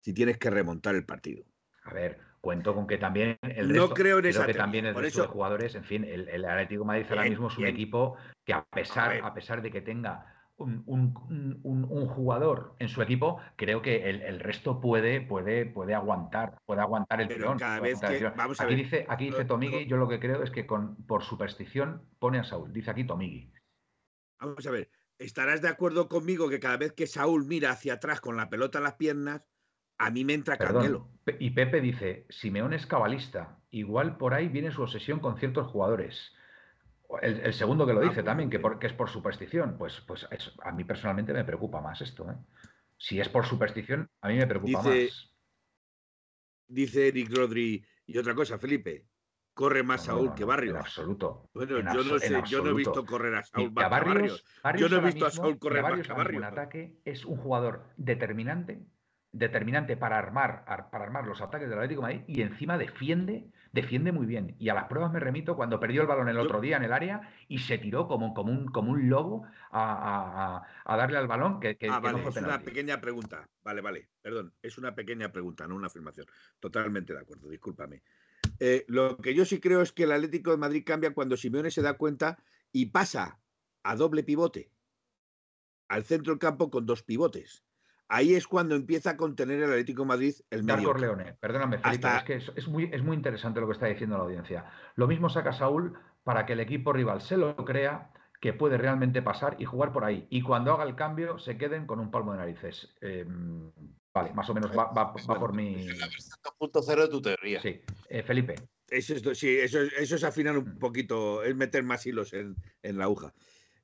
Si tienes que remontar el partido. A ver, cuento con que también el No resto, creo en esa que teoría. también el Por resto de jugadores, en fin, el, el Atlético de Madrid ahora mismo es un bien. equipo que a pesar, a, pesar de que tenga un, un- un- un- un jugador en su equipo, creo que el, el resto puede, puede, puede aguantar, puede aguantar el Pero tirón. cada puede vez aguantar el que- tirón. vamos a aquí ver, dice, aquí dice Tomigui, yo lo que creo es que con, por superstición pone a Saúl. Dice aquí Tomigui. Vamos a ver, estarás de acuerdo conmigo que cada vez que Saúl mira hacia atrás con la pelota en las piernas, a mí me entra Perdón. Y Pepe dice, Simeón es cabalista. Igual por ahí viene su obsesión con ciertos jugadores. El, el segundo que lo Ah, dice pues también, que, por- que es por superstición. Pues, pues es- a mí personalmente me preocupa más esto. ¿eh? Si es por superstición, a mí me preocupa Dice- más. Dice Eric Rodri. Y otra cosa, Felipe, corre más No, Saúl no, que Barrios. En absoluto. Bueno, en yo no sé, yo no he visto correr a Saúl que más que Barrios, Barrios. Yo no he visto a Saúl que correr más Barrios que a ahora mismo Barrios. Ataque es un jugador determinante, determinante para armar, ar- para armar los ataques del Atlético de Madrid y encima defiende, defiende muy bien. Y a las pruebas me remito cuando perdió el balón el otro día en el área y se tiró como, como, un, como un lobo a, a- a- darle al balón que, que- Ah, que vale, no fue es una pequeña pregunta. Vale, vale, perdón. Es una pequeña pregunta, no una afirmación. Totalmente de acuerdo, discúlpame. Eh, lo que yo sí creo es que el Atlético de Madrid cambia cuando Simeone se da cuenta y pasa a doble pivote al centro del campo con dos pivotes. Ahí es cuando empieza a contener el Atlético de Madrid el medio. campo. Corleone, perdóname, Felipe, Hasta- es que es, es muy, es muy interesante lo que está diciendo la audiencia. Lo mismo saca Saúl para que el equipo rival se lo crea que puede realmente pasar y jugar por ahí. Y cuando haga el cambio, se queden con un palmo de narices. Eh, vale, más o menos va, va- va por mi. Es la versión 2.0 de tu teoría. Sí. Eh, Felipe, Eso es, sí, eso, es- eso es afinar un Mm. poquito, es meter más hilos en, en la aguja.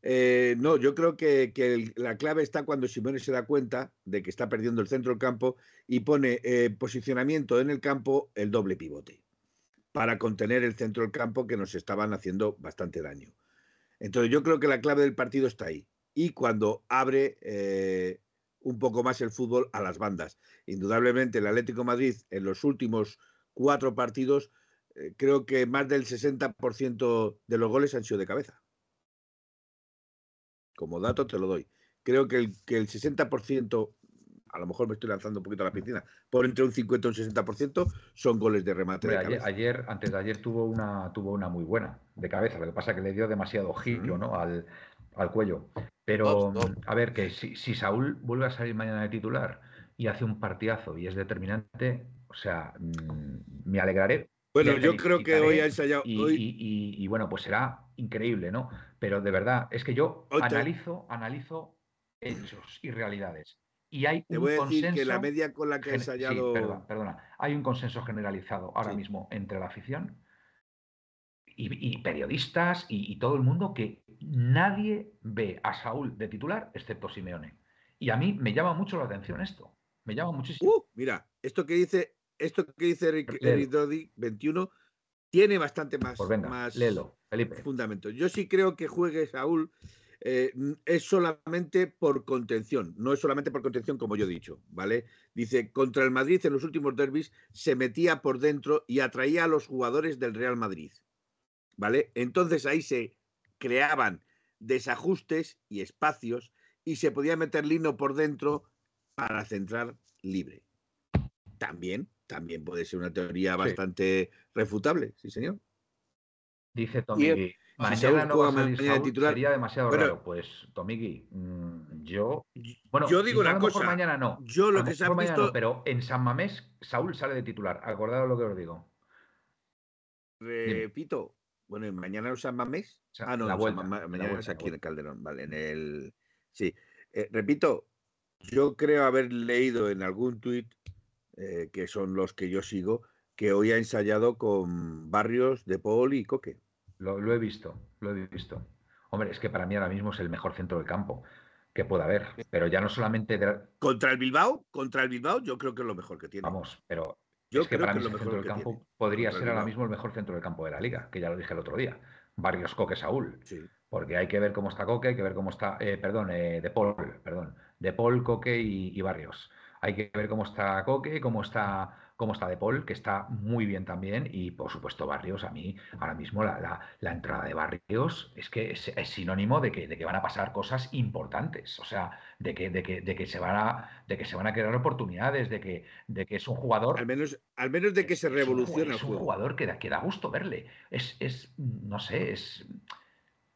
Eh, no, yo creo que, la clave está cuando Simone se da cuenta de que está perdiendo el centro del campo y pone eh, posicionamiento en el campo el doble pivote para contener el centro del campo que nos estaban haciendo bastante daño. Entonces yo creo que la clave del partido está ahí. Y cuando abre eh, un poco más el fútbol a las bandas. Indudablemente el Atlético Madrid en los últimos cuatro partidos eh, creo que más del 60% de los goles han sido de cabeza. Como dato te lo doy. Creo que el, que el 60%, a lo mejor me estoy lanzando un poquito a la piscina, por entre un 50 y un 60% son goles de remate de ayer, cabeza. ayer- antes de ayer tuvo una, tuvo una muy buena de cabeza. Lo que pasa es que le dio demasiado giro. ¿no? al, al cuello. Pero, a ver, que si, si Saúl vuelve a salir mañana de titular y hace un partidazo y es determinante, o sea, mm, me alegraré Bueno, yo creo que hoy ha ensayado. y, hoy- y- y- y, bueno, pues será increíble, ¿no? Pero de verdad, es que yo analizo, analizo hechos y realidades. Y hay te un voy a decir consenso. que la media con la que ha gen- sí, perdona. Hay un consenso generalizado ahora Sí. mismo entre la afición y, y periodistas y, y todo el mundo que nadie ve a Saúl de titular excepto Simeone. Y a mí me llama mucho la atención esto. Me llama muchísimo. Uh, mira, esto que dice, esto que dice Eric, Dodi, 21, tiene bastante más, Pues venga, más léelo, Felipe. fundamento. Yo sí creo que juegue Saúl eh, es solamente por contención, no es solamente por contención como yo he dicho, ¿vale? Dice, contra el Madrid en los últimos derbis se metía por dentro y atraía a los jugadores del Real Madrid, ¿vale? Entonces ahí se creaban desajustes y espacios y se podía meter Lino por dentro para centrar libre. También, también puede ser una teoría bastante refutable, sí señor. Dice Tomigui, mañana no va a salir mañana Saúl, titular- sería demasiado Bueno. raro. Pues, Tomigui, mm, yo... Bueno, yo digo una cosa, mañana no. yo lo que se ha visto, no, pero en San Mamés, Saúl sale de titular. Acordaos lo que os digo. repito, Bueno, ¿y mañana en San Mamés? O sea, Ah, no, la en San vuelta, Mamés, la mañana vuelta, es la aquí en el vuelta. Calderón, vale, en el... Sí, Eh, repito, yo creo haber leído en algún tuit, eh, que son los que yo sigo, que hoy ha ensayado con Barrios, De Paul y Coque. Lo, lo he visto, lo he visto. Hombre, es que para mí ahora mismo es el mejor centro del campo que pueda haber. Pero ya no solamente, de- Contra el Bilbao, contra el Bilbao, yo creo que es lo mejor que tiene. vamos, pero yo es que creo para que mí mejor centro del campo tiene. podría contra el ser ahora mismo el mejor centro del campo de la liga, que ya lo dije el otro día. Barrios Coque Saúl. Sí. Porque hay que ver cómo está Coque, hay que ver cómo está, eh, perdón, eh, De Paul, perdón, De Paul, Coque y, y Barrios. Hay que ver cómo está Coque, cómo está, cómo está De Paul, que está muy bien también, y por supuesto Barrios. A mí ahora mismo la, la- la entrada de Barrios es que es, es sinónimo de que, de que van a pasar cosas importantes, o sea, de que, de que, de que se van a, de que se van a crear oportunidades, de que, de que es un jugador Al menos, al menos de que se es un revoluciona Es un jugador que da, que da gusto verle. Es, es, no sé, es,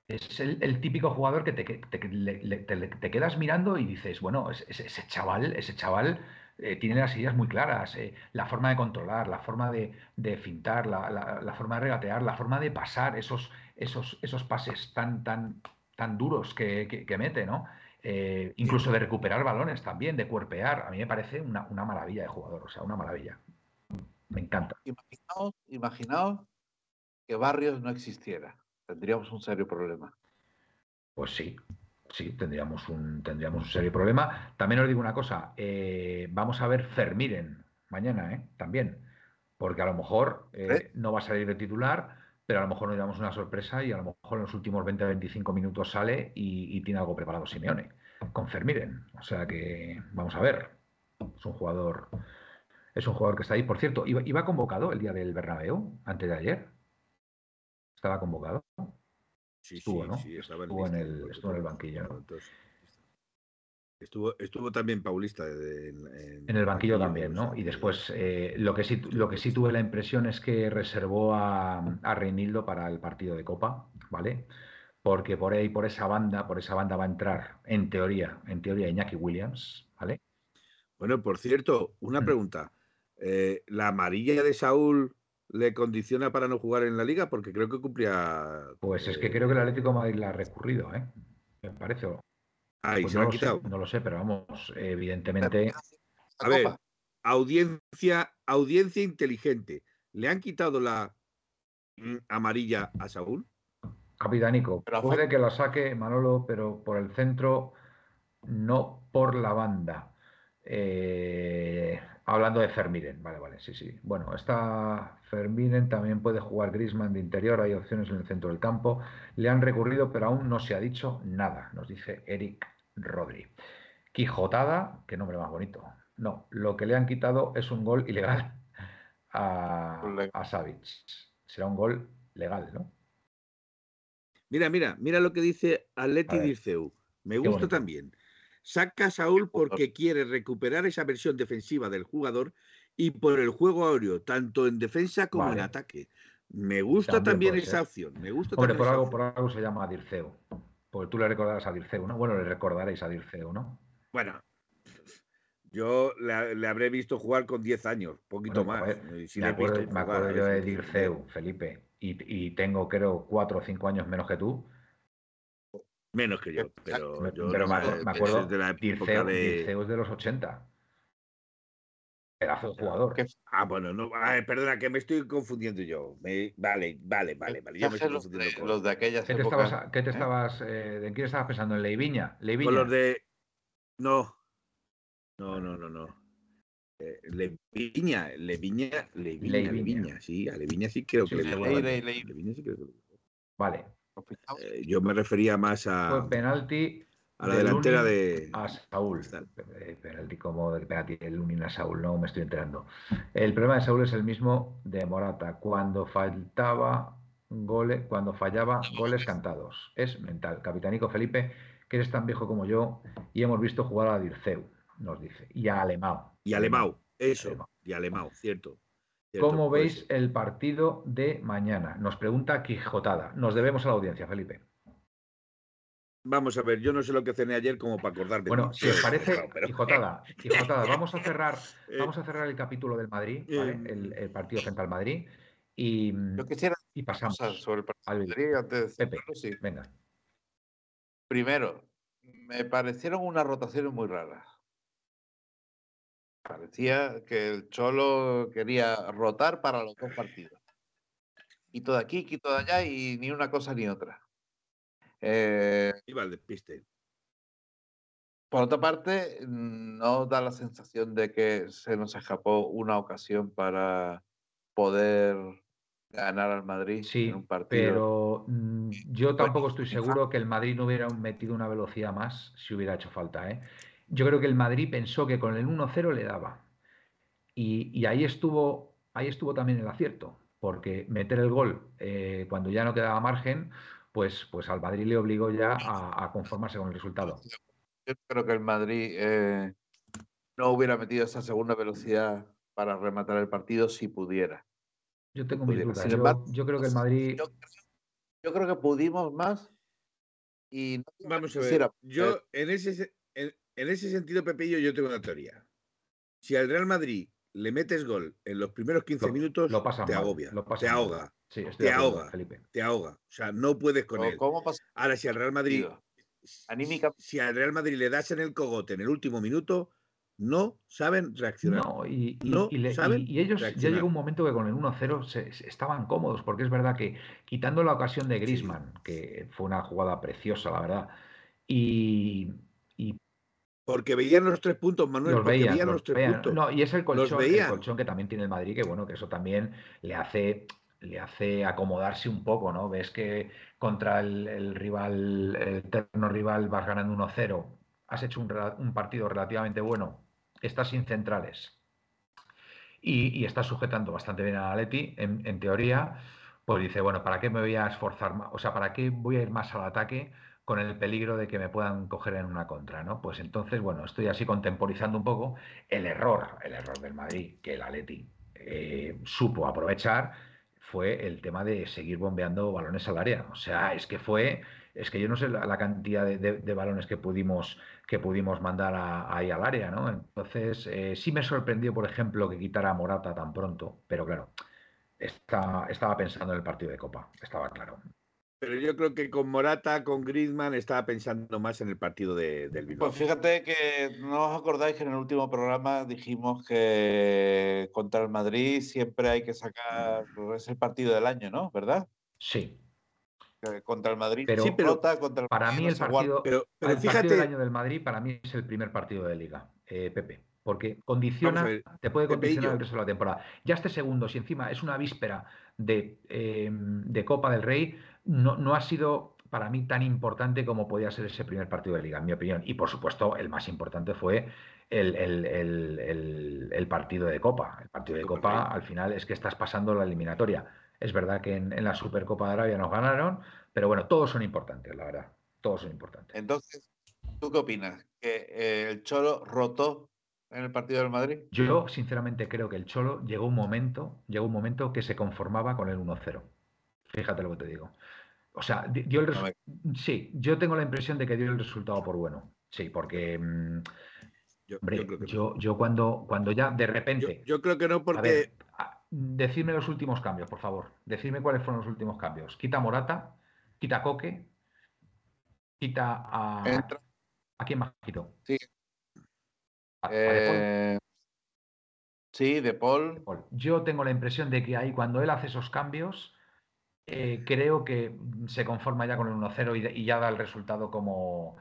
es el, el típico jugador que te, quedas mirando y dices, bueno, es- es- ese chaval, ese chaval eh, tiene las ideas muy claras, eh, la forma de controlar, la forma de, de fintar, la, la- la forma de regatear, la forma de pasar esos, esos, esos pases tan, tan, tan duros que, que- que mete, ¿no? Eh, incluso de recuperar balones también, de cuerpear. A mí me parece una, una maravilla de jugador, o sea, una maravilla. Me encanta. Imaginaos, imaginaos que Barrios no existiera. Tendríamos un serio problema. Pues sí, sí, tendríamos un, tendríamos un serio problema. También os digo una cosa, eh, vamos a ver Fermiren mañana, ¿eh? También, porque a lo mejor eh, no va a salir de titular, pero a lo mejor nos damos una sorpresa y a lo mejor en los últimos 20-25 minutos sale y, y tiene algo preparado Simeone con Fermiren. O sea que vamos a ver. Es un jugador, es un jugador que está ahí. Por cierto, iba, iba convocado el día del Bernabéu, antes de ayer. Estaba convocado. Sí, Estuvo, sí, ¿no? sí, estaba en Estuvo en el- estuvo en el banquillo, ¿no? Entonces, estuvo, estuvo también Paulista en, En el banquillo también, ¿no? Y después eh, lo, que sí, lo que sí tuve la impresión es que reservó a, a Reinildo para el partido de Copa, ¿vale? Porque por ahí, por esa banda, por esa banda va a entrar, en teoría, en teoría, Iñaki Williams, ¿vale? Bueno, por cierto, una Mm. pregunta. Eh, ¿La amarilla de Saúl le condiciona para no jugar en la liga? Porque creo que cumplía. Pues es que eh, creo que el Atlético de Madrid la ha recurrido, ¿eh? Me parece. Ah, y pues se no lo sé, quitado. no lo sé, pero vamos, evidentemente. A ver, audiencia, audiencia inteligente. ¿Le han quitado la mm, amarilla a Saúl? Capitánico, puede que la saque Manolo, pero por el centro, no por la banda. Eh, hablando de Fermiren, vale, vale, sí, sí. Bueno, está Fermiren, también puede jugar Griezmann de interior, hay opciones en el centro del campo. Le han recurrido, pero aún no se ha dicho nada, nos dice Eric Rodri. Quijotada, qué nombre más bonito. No, lo que le han quitado es un gol ilegal a, a Savic. Será un gol legal, ¿no? Mira, mira, mira lo que dice Atleti. Dirceu. Me gusta también. Saca a Saúl porque quiere recuperar esa versión defensiva del jugador y por el juego aéreo, tanto en defensa como en ataque. Me gusta También esa opción. Me gusta Hombre, también por algo, por algo se llama Dirceu. Porque tú le recordarás a Dirceu, ¿no? Bueno, le recordaréis a Dirceu, ¿no? Bueno, yo le, le habré visto jugar con 10 años, poquito Bueno, más. y sí me acuerdo, me yo de veces. Dirceu, Felipe, y, y tengo, creo, cuatro o cinco años menos que tú. Menos que yo, pero Me- yo pero no me, sé, acuerdo, de la época Dirceu, de- Dirceu de los 80. Pedazo de jugador. ¿Qué- Ah, bueno, no, ay, perdona, que me estoy confundiendo yo. Me- Vale, vale, vale, vale. Ya me estoy los, confundiendo de, con, los de aquellas ¿Qué te épocas, estabas, qué te ¿eh? estabas, eh, ¿de quién estabas pensando? ¿En Leiviña? Leiviña. con los de. No. No, no, no, no. Eh, Leviña, Leviña, Leviña, Leviña. Sí, a Leviña sí creo que Sí, le. Leviña sí creo que le Vale. Eh, yo me refería más a, Fue penalti a la de delantera Lunin de. a Saúl. Eh, Penalti como de penalti de Lunin a Saúl, no me estoy enterando. El problema de Saúl es el mismo de Morata. Cuando faltaba goles, cuando fallaba goles cantados. Es mental. Capitanico Felipe, que eres tan viejo como yo y hemos visto jugar a Dirceu, nos dice. Y a Alemão. Y Alemão, eso. Alemão. Y Alemão, cierto. Cierto, ¿Cómo pues, veis el partido de mañana? Nos pregunta Quijotada. Nos debemos a la audiencia, Felipe. Vamos a ver, yo no sé lo que cené ayer como para acordarme. Bueno, si os parece, pero- Quijotada, Quijotada, vamos a cerrar, Eh, vamos a cerrar el capítulo del Madrid, ¿vale? eh, el, el partido frente al Madrid. Y, Yo quisiera Y pasamos sobre el partido al. Madrid antes de Pepe. sí. Venga. Primero, me parecieron unas rotaciones muy raras. Parecía que el Cholo quería rotar para los dos partidos. Quito de aquí, quito de allá y ni una cosa ni otra. Eh, Iba al despiste. por otra parte, no da la sensación de que se nos escapó una ocasión para poder ganar al Madrid Sí, en un partido. pero mm, yo tampoco estoy seguro que el Madrid no hubiera metido una velocidad más si hubiera hecho falta. ¿eh? Yo creo que el Madrid pensó que con el 1-0 le daba. Y, y ahí estuvo, ahí estuvo también el acierto, porque meter el gol eh, cuando ya no quedaba margen, pues, pues al Madrid le obligó ya a, a conformarse con el resultado. Yo creo que el Madrid eh, no hubiera metido esa segunda velocidad para rematar el partido si pudiera. Yo tengo mis dudas. Yo, creo que el Madrid. Yo, yo creo que pudimos más y no Vamos a ver. Yo, en ese, en, en ese sentido, Pepillo, yo tengo una teoría. Si al Real Madrid le metes gol en los primeros 15 Lo- minutos, lo pasan te mal, agobia, lo pasan te mal. ahoga, Sí, te ahoga. Felipe. te ahoga. O sea, no puedes con ¿o él. ¿Cómo pasa? Ahora, si al Real Madrid, Anímica- si al Real Madrid le das en el cogote en el último minuto, no saben reaccionar. No, y, No y le- y- saben y ellos ya llegó un momento que con el 1-0 se, se estaban cómodos, porque es verdad que quitando la ocasión de Griezmann, que fue una jugada preciosa, la verdad, y Porque veían los tres puntos, Manuel, los veían, veían los los tres veían. puntos. No, y es el colchón, el colchón que también tiene el Madrid, que bueno, que eso también le hace, le hace acomodarse un poco, ¿no? Ves que contra el, el rival, el eterno rival, vas ganando 1-0, has hecho un partido relativamente bueno, estás sin centrales y, y estás sujetando bastante bien a Atleti, en, en teoría, pues dice, bueno, ¿para qué me voy a esforzar más? O sea, ¿para qué voy a ir más al ataque con el peligro de que me puedan coger en una contra, ¿no? Pues entonces, bueno, estoy así contemporizando un poco el error, el error del Madrid, que el Atleti eh, supo aprovechar, fue el tema de seguir bombeando balones al área. O sea, es que fue, es que yo no sé la, cantidad de, de- balones que pudimos, que pudimos mandar a- ahí al área, ¿no? Entonces, eh, sí me sorprendió, por ejemplo, que quitara a Morata tan pronto, pero claro, estaba pensando en el partido de Copa, estaba claro. Pero yo creo que con Morata, con Griezmann, estaba pensando más en el partido de- del Bilbao. Pues fíjate que no os acordáis que en el último programa dijimos que contra el Madrid siempre hay que sacar es el partido del año, ¿no? ¿Verdad? Sí, Que contra el Madrid Pero- Sí, contra el para Madrid mí el partido, pero, pero el partido del año del Madrid para mí es el primer partido de liga, eh, Pepe, porque condiciona, ver, te puede condicionar el resto de la temporada. Ya este segundo, si encima es una víspera de, eh, de Copa del Rey, no, no ha sido para mí tan importante como podía ser ese primer partido de liga, en mi opinión. Y por supuesto, el más importante fue el, el- el- partido de Copa. El partido de Copa al final, es que estás pasando la eliminatoria. Es verdad que en, en la Supercopa de Arabia nos ganaron, pero bueno, todos son importantes, la verdad. Todos son importantes. Entonces, ¿tú qué opinas? ¿Que eh, el Cholo rotó en el partido del Madrid? Yo, sinceramente, creo que el Cholo llegó un momento, llegó un momento que se conformaba con el 1-0. Fíjate lo que te digo. O sea, di- dio el resu- Sí, yo tengo la impresión de que dio el resultado por bueno. Sí, porque, mm, yo, hombre, yo creo que no. yo, yo cuando, cuando ya de repente. yo creo que no, A porque ver, a- decidme los últimos cambios, por favor. Decidme cuáles fueron los últimos cambios. Quita Morata, quita Coque, quita a. Entra, ¿A quién más quitó? Sí. A- a De Paul. eh, sí, de Paul. Yo tengo la impresión de que ahí cuando él hace esos cambios, eh, creo que se conforma ya con el 1-0 y, ya da el resultado como,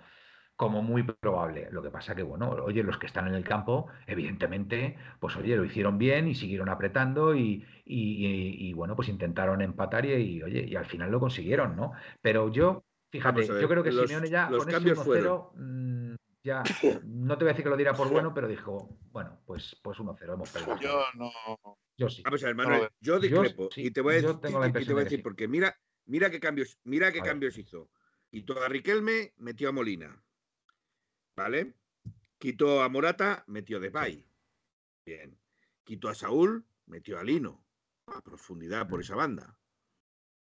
como muy probable. Lo que pasa que, bueno, oye, los que están en el campo, evidentemente, pues oye, lo hicieron bien y siguieron apretando y, y- y- y, bueno, pues intentaron empatar y, y, oye, y al final lo consiguieron, ¿no? Pero yo, fíjate, ver, yo creo que los- Simeone ya los con ese cambios 1-0 mm, ya, no te voy a decir que lo diera por bueno, pero dijo, bueno, pues, pues 1-0, hemos perdido. Yo no. Yo sí. Vamos a ver, Manuel, yo discrepo. sí, y te voy a yo decir, tengo la y impresión te voy a de que decir sí. porque mira, mira qué cambios, mira qué cambios hizo. Quitó a Riquelme, metió a Molina. ¿Vale? Quitó a Morata, metió a Depay. Bien. Quitó a Saúl, metió a Lino. A profundidad por esa banda.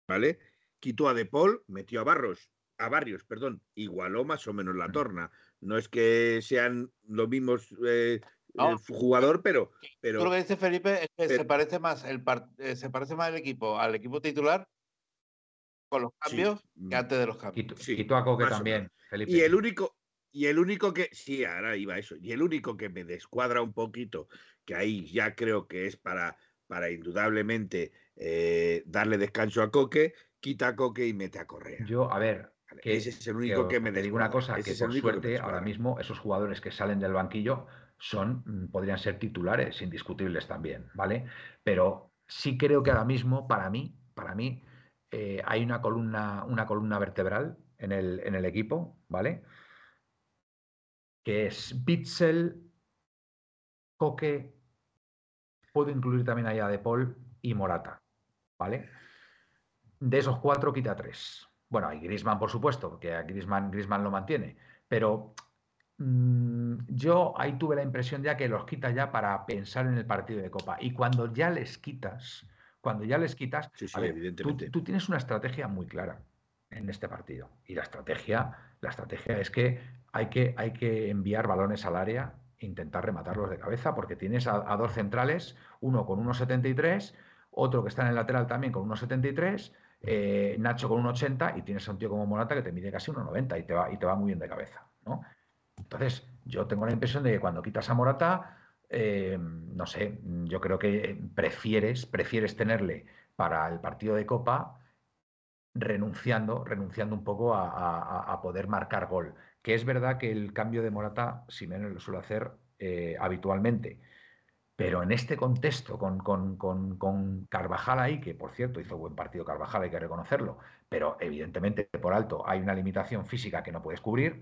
¿Vale? Quitó a De Paul, metió a Barros. A Barrios, perdón. Igualó más o menos la Mm. torna. No es que sean los mismos eh, No. jugador, pero, pero Tú lo que dice Felipe es que se parece más el par- eh, se parece más el equipo al equipo titular con los cambios que antes de los cambios. Quito, Sí, quitó a Coque también, Felipe. Y el único, y el único que, sí, ahora iba eso, y el único que me descuadra un poquito, que ahí ya creo que es para, para indudablemente eh, darle descanso a Coque, quita a Coque y mete a Correa. Yo, a ver, que, ese es el único que, me te digo una cosa, ese que por que me suerte ahora mismo esos jugadores que salen del banquillo son, mm, podrían ser titulares indiscutibles también, ¿vale? Pero sí creo que ahora mismo, para mí, para mí, eh, hay una columna, una columna vertebral en el, en el equipo, ¿vale? Que es Bitzel, Coque, puedo incluir también allá De Paul y Morata, ¿vale? De esos cuatro quita tres. Bueno, hay Griezmann, por supuesto, porque a Griezmann lo mantiene, pero mm, yo ahí tuve la impresión ya que los quita ya para pensar en el partido de Copa. Y cuando ya les quitas, cuando ya les quitas, Sí, sí, ver, evidentemente. tú tienes una estrategia muy clara en este partido. Y la estrategia, la estrategia es que hay que, hay que enviar balones al área e intentar rematarlos de cabeza, porque tienes a, a dos centrales, uno con 1,73, otro que está en el lateral también con 1,73, eh, Nacho con 1,80 y tienes a un tío como Morata que te mide casi 1,90 y te va, y te va muy bien de cabeza, ¿no? Entonces, yo tengo la impresión de que cuando quitas a Morata, eh, no sé, yo creo que prefieres, prefieres tenerle para el partido de Copa renunciando, renunciando un poco a poder marcar gol. Que es verdad que el cambio de Morata, Simeone lo suele hacer eh, habitualmente, pero en este contexto, con, con- con- con Carvajal ahí, que por cierto hizo buen partido Carvajal, hay que reconocerlo, pero evidentemente por alto hay una limitación física que no puedes cubrir,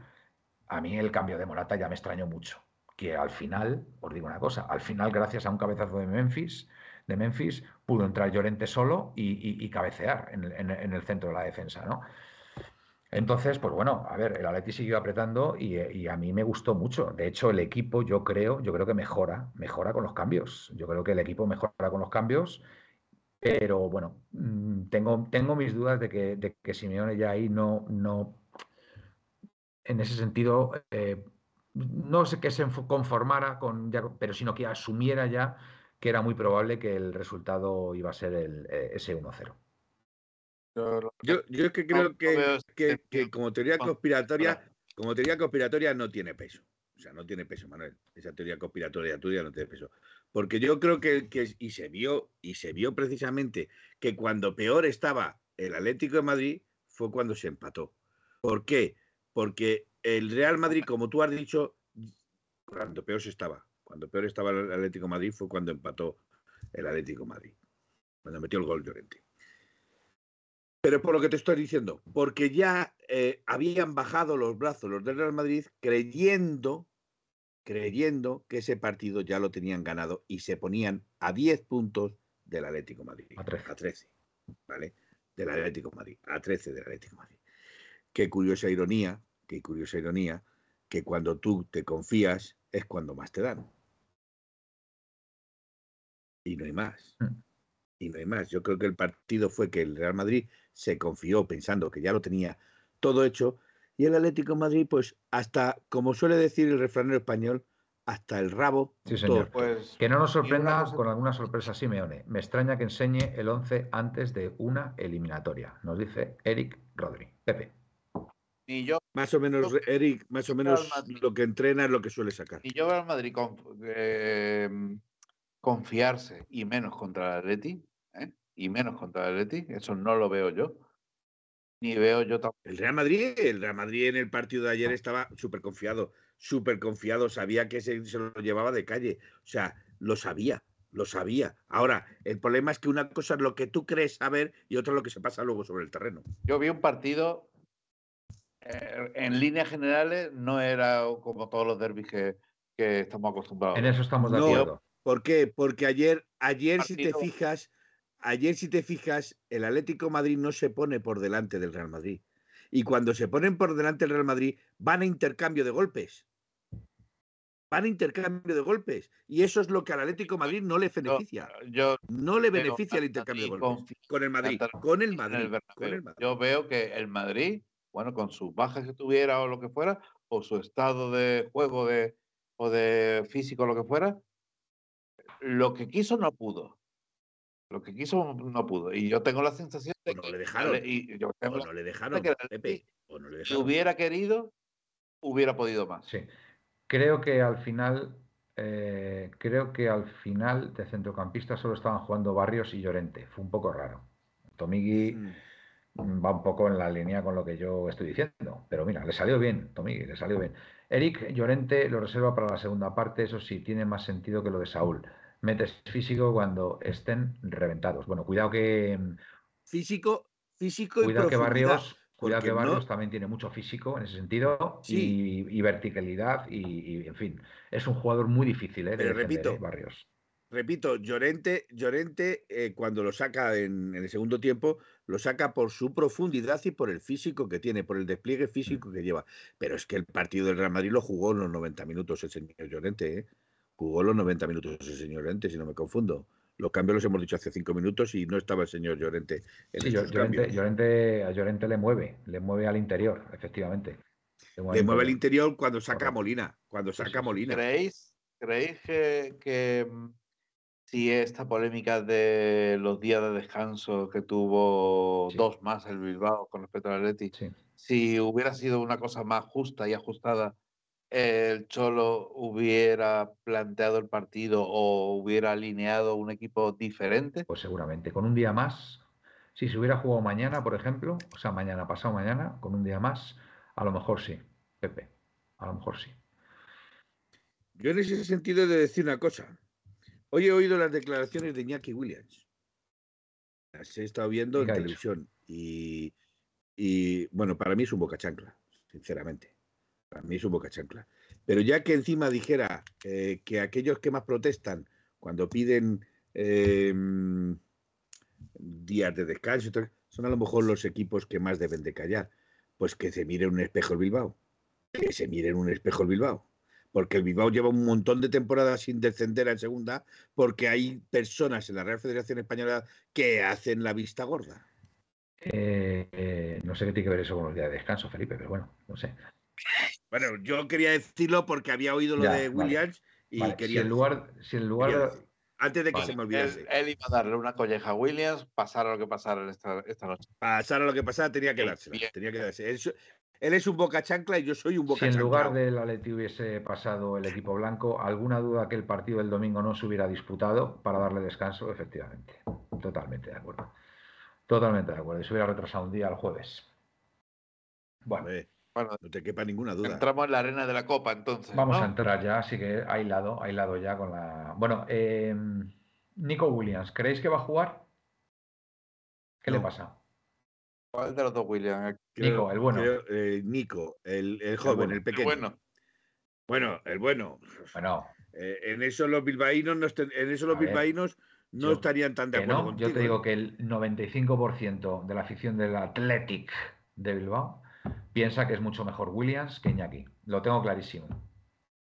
a mí el cambio de Morata ya me extrañó mucho. Que al final, os digo una cosa, al final, gracias a un cabezazo de Memphis, de Memphis, pudo entrar Llorente solo y, y- cabecear en en en el centro de la defensa, ¿no? Entonces, pues bueno, a ver, el Atleti siguió apretando y, a mí me gustó mucho. De hecho, el equipo, yo creo, yo creo que mejora, mejora con los cambios. Yo creo que el equipo mejora con los cambios, pero bueno, mm, tengo, tengo mis dudas de que, de que Simeone ya ahí no, no, en ese sentido, eh, no sé que se conformara con, ya- pero sino que asumiera ya que era muy probable que el resultado iba a ser el, eh, ese 1-0. Yo Yo, yo es que creo no que, que- que como teoría Con- conspiratoria, como teoría conspiratoria no tiene peso. O sea, no tiene peso, Manuel. Esa teoría conspiratoria tuya no tiene peso. Porque yo creo que, que- y se vio, y se vio precisamente que cuando peor estaba el Atlético de Madrid fue cuando se empató. ¿Por qué? Porque el Real Madrid, como tú has dicho, cuando peor se estaba, cuando peor estaba el Atlético de Madrid fue cuando empató el Atlético de Madrid. Cuando metió el gol Llorente. Pero por lo que te estoy diciendo, porque ya eh, habían bajado los brazos los del Real Madrid creyendo, creyendo que ese partido ya lo tenían ganado y se ponían a 10 puntos del Atlético de Madrid. A 13. A 13, ¿vale? Del Atlético de Madrid. A 13 del Atlético de Madrid. Qué curiosa ironía, qué curiosa ironía, que cuando tú te confías es cuando más te dan. Y no hay más Mm. y no hay más. Yo creo que el partido fue que el Real Madrid se confió pensando que ya lo tenía todo hecho y el Atlético de Madrid, pues hasta, como suele decir el refranero español, hasta el rabo. Sí, señor. Pues Que no nos Y una sorprenda cosa- con alguna sorpresa Simeone. Me extraña que enseñe el 11 antes de una eliminatoria, nos dice Eric Rodri. Pepe. ni yo, Más o menos, Eric, más o menos lo que entrena es lo que suele sacar. ni yo veo al Madrid conf- eh, confiarse y menos contra el Atleti. Y menos contra el Atleti, eso no lo veo yo. Ni veo yo tampoco. El Real Madrid, el Real Madrid en el partido de ayer estaba súper confiado, súper confiado, sabía que se, se lo llevaba de calle, o sea, lo sabía, lo sabía. Ahora, el problema es que una cosa es lo que tú crees saber y otra es lo que se pasa luego sobre el terreno. Yo vi un partido, eh, en líneas generales, no era como todos los derbis que, que estamos acostumbrados. En eso estamos de No. ¿Por qué? Porque ayer, ayer si te fijas, ayer si te fijas, el Atlético de Madrid no se pone por delante del Real Madrid. Y cuando se ponen por delante del Real Madrid, van a intercambio de golpes. Van a intercambio de golpes. Y eso es lo que al Atlético de Madrid no le beneficia. Yo No le beneficia el intercambio de golpes. Con el Madrid. Con el Madrid. el Con el. Madrid. Yo veo que el Madrid, bueno, con sus bajas que tuviera o lo que fuera, o su estado de juego de, o de físico, lo que fuera, lo que quiso no pudo. Lo que quiso no pudo. Y yo tengo la sensación de no que. le dejaron. y yo O tengo la no le dejaron, que el Pepe. O no le Si dejaron. hubiera querido, hubiera podido más. Sí. Creo que al final, eh, creo que al final de centrocampista solo estaban jugando Barrios y Llorente. Fue un poco raro. Tomigui Mm. mm, va un poco en la línea con lo que yo estoy diciendo. Pero mira, le salió bien, Tomigui, le salió bien. Eric Llorente lo reserva para la segunda parte, eso sí, tiene más sentido que lo de Saúl. Metes físico cuando estén reventados. Bueno, cuidado que, Físico, físico y cuidado que profundidad. Barrios, cuidado que no- Barrios también tiene mucho físico en ese sentido Sí. y, y verticalidad y, y, en fin, es un jugador muy difícil ¿eh? de defender, repito, ¿eh? Barrios. Repito, Llorente, Llorente eh, cuando lo saca en, en el segundo tiempo, lo saca por su profundidad y por el físico que tiene, por el despliegue físico que lleva. Pero es que el partido del Real Madrid lo jugó en los 90 minutos el señor Llorente. ¿eh? Jugó los 90 minutos el señor Llorente, si no me confundo. Los cambios los hemos dicho hace cinco minutos y no estaba el señor Llorente en Sí, Llorente, cambios. Llorente- a Llorente le mueve, le mueve al interior, efectivamente. Le mueve el interior cuando saca Correcto. Molina. Cuando saca. Molina. ¿Creéis, creéis que, que, mm, si esta polémica de los días de descanso que tuvo Sí. dos más el Bilbao con respecto al Atleti, Sí. si hubiera sido una cosa más justa y ajustada, el Cholo hubiera planteado el partido o hubiera alineado un equipo diferente? Pues seguramente, con un día más, si se hubiera jugado mañana, por ejemplo, o sea, mañana, pasado mañana, con un día más, a lo mejor sí, Pepe, a lo mejor sí. Yo en ese sentido he de decir una cosa. Hoy he oído las declaraciones de Iñaki Williams. Las he estado viendo ¿Y en televisión y, y, bueno, para mí es un boca chancla, sinceramente. Para mí es un boca chancla. Pero ya que encima dijera eh, que aquellos que más protestan cuando piden eh, días de descanso son a lo mejor los equipos que más deben de callar. Pues que se mire un espejo el Bilbao. Que se mire en un espejo el Bilbao porque el Bilbao lleva un montón de temporadas sin descender en segunda, porque hay personas en la Real Federación Española que hacen la vista gorda. Eh, eh, no sé qué tiene que ver eso con los días de descanso, Felipe, pero bueno, no sé. Bueno, yo quería decirlo porque había oído lo Ya, de vale. Williams y Vale, si quería en lugar, si en lugar de- antes de que Vale, se me olvidase. él iba a darle una colleja a Williams, pasara lo que pasara esta, esta noche. Pasara lo que pasara, tenía que dársela. bien. Tenía que dársela. Él, es- él es un boca chancla y yo soy un boca Si en chancla. lugar del Atleti hubiese pasado el equipo blanco, alguna duda que el partido del domingo no se hubiera disputado para darle descanso, efectivamente. Totalmente de acuerdo. Totalmente de acuerdo. Y se hubiera retrasado un día al jueves. Bueno, Bueno, no te quepa ninguna duda. entramos en la arena de la Copa entonces. vamos ¿no? a entrar ya, así que aislado, aislado ya con la. Bueno, eh, Nico Williams, ¿creéis que va a jugar? ¿Qué le pasa? ¿Cuál de los dos, William? Nico, el bueno. creo, eh, Nico, el, el joven, el, bueno. pequeño. Bueno, Bueno, el bueno. Bueno, Eh, en eso los bilbaínos no, en eso los bilbaínos no yo- estarían tan de acuerdo no, contigo. yo te ¿eh? digo que el 95% de la afición del Athletic de Bilbao piensa que es mucho mejor Williams que Iñaki. Lo tengo clarísimo.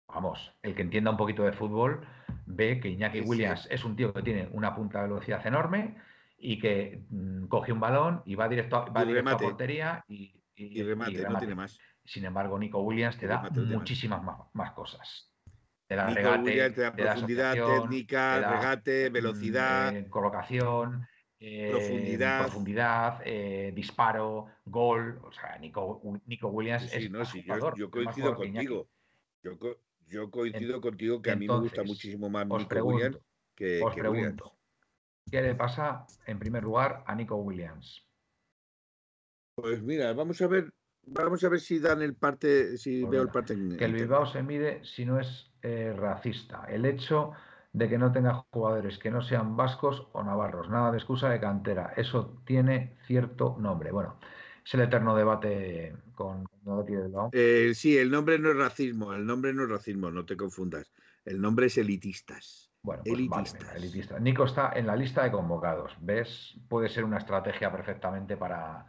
Vamos, el que entienda un poquito de fútbol ve que Iñaki Sí, sí. Williams es un tío que tiene una punta de velocidad enorme y que mm, coge un balón y va directo a, va directo a portería y, y- y remate, y no tiene más. Sin embargo, Nico Williams te da remate muchísimas más, más cosas. Te da Nico regate, Williams te da te da profundidad, técnica, te da, regate, mm, velocidad. eh, colocación, eh, profundidad. profundidad, eh, disparo, gol. O sea, Nico, Nico Williams Sí, sí, es no, sí, jugador, yo coincido contigo. Yo, yo coincido contigo que a mí me gusta muchísimo más Nico pregunto, Williams que, os que pregunto, Williams. ¿qué le pasa en primer lugar a Nico Williams? Pues mira, vamos a ver, vamos a ver si dan el parte, si Pues veo el parte en, Que el. Bilbao se mide si no es eh, racista. El hecho de que no tenga jugadores que no sean vascos o navarros. Nada de excusa de cantera. Eso tiene cierto nombre. Bueno, es el eterno debate con. Eh, sí, el nombre no es racismo, el nombre no es racismo, no te confundas. El nombre es elitistas. Bueno, pues elitistas. elitista. Nico está en la lista de convocados. ¿Ves? Puede ser una estrategia perfectamente para,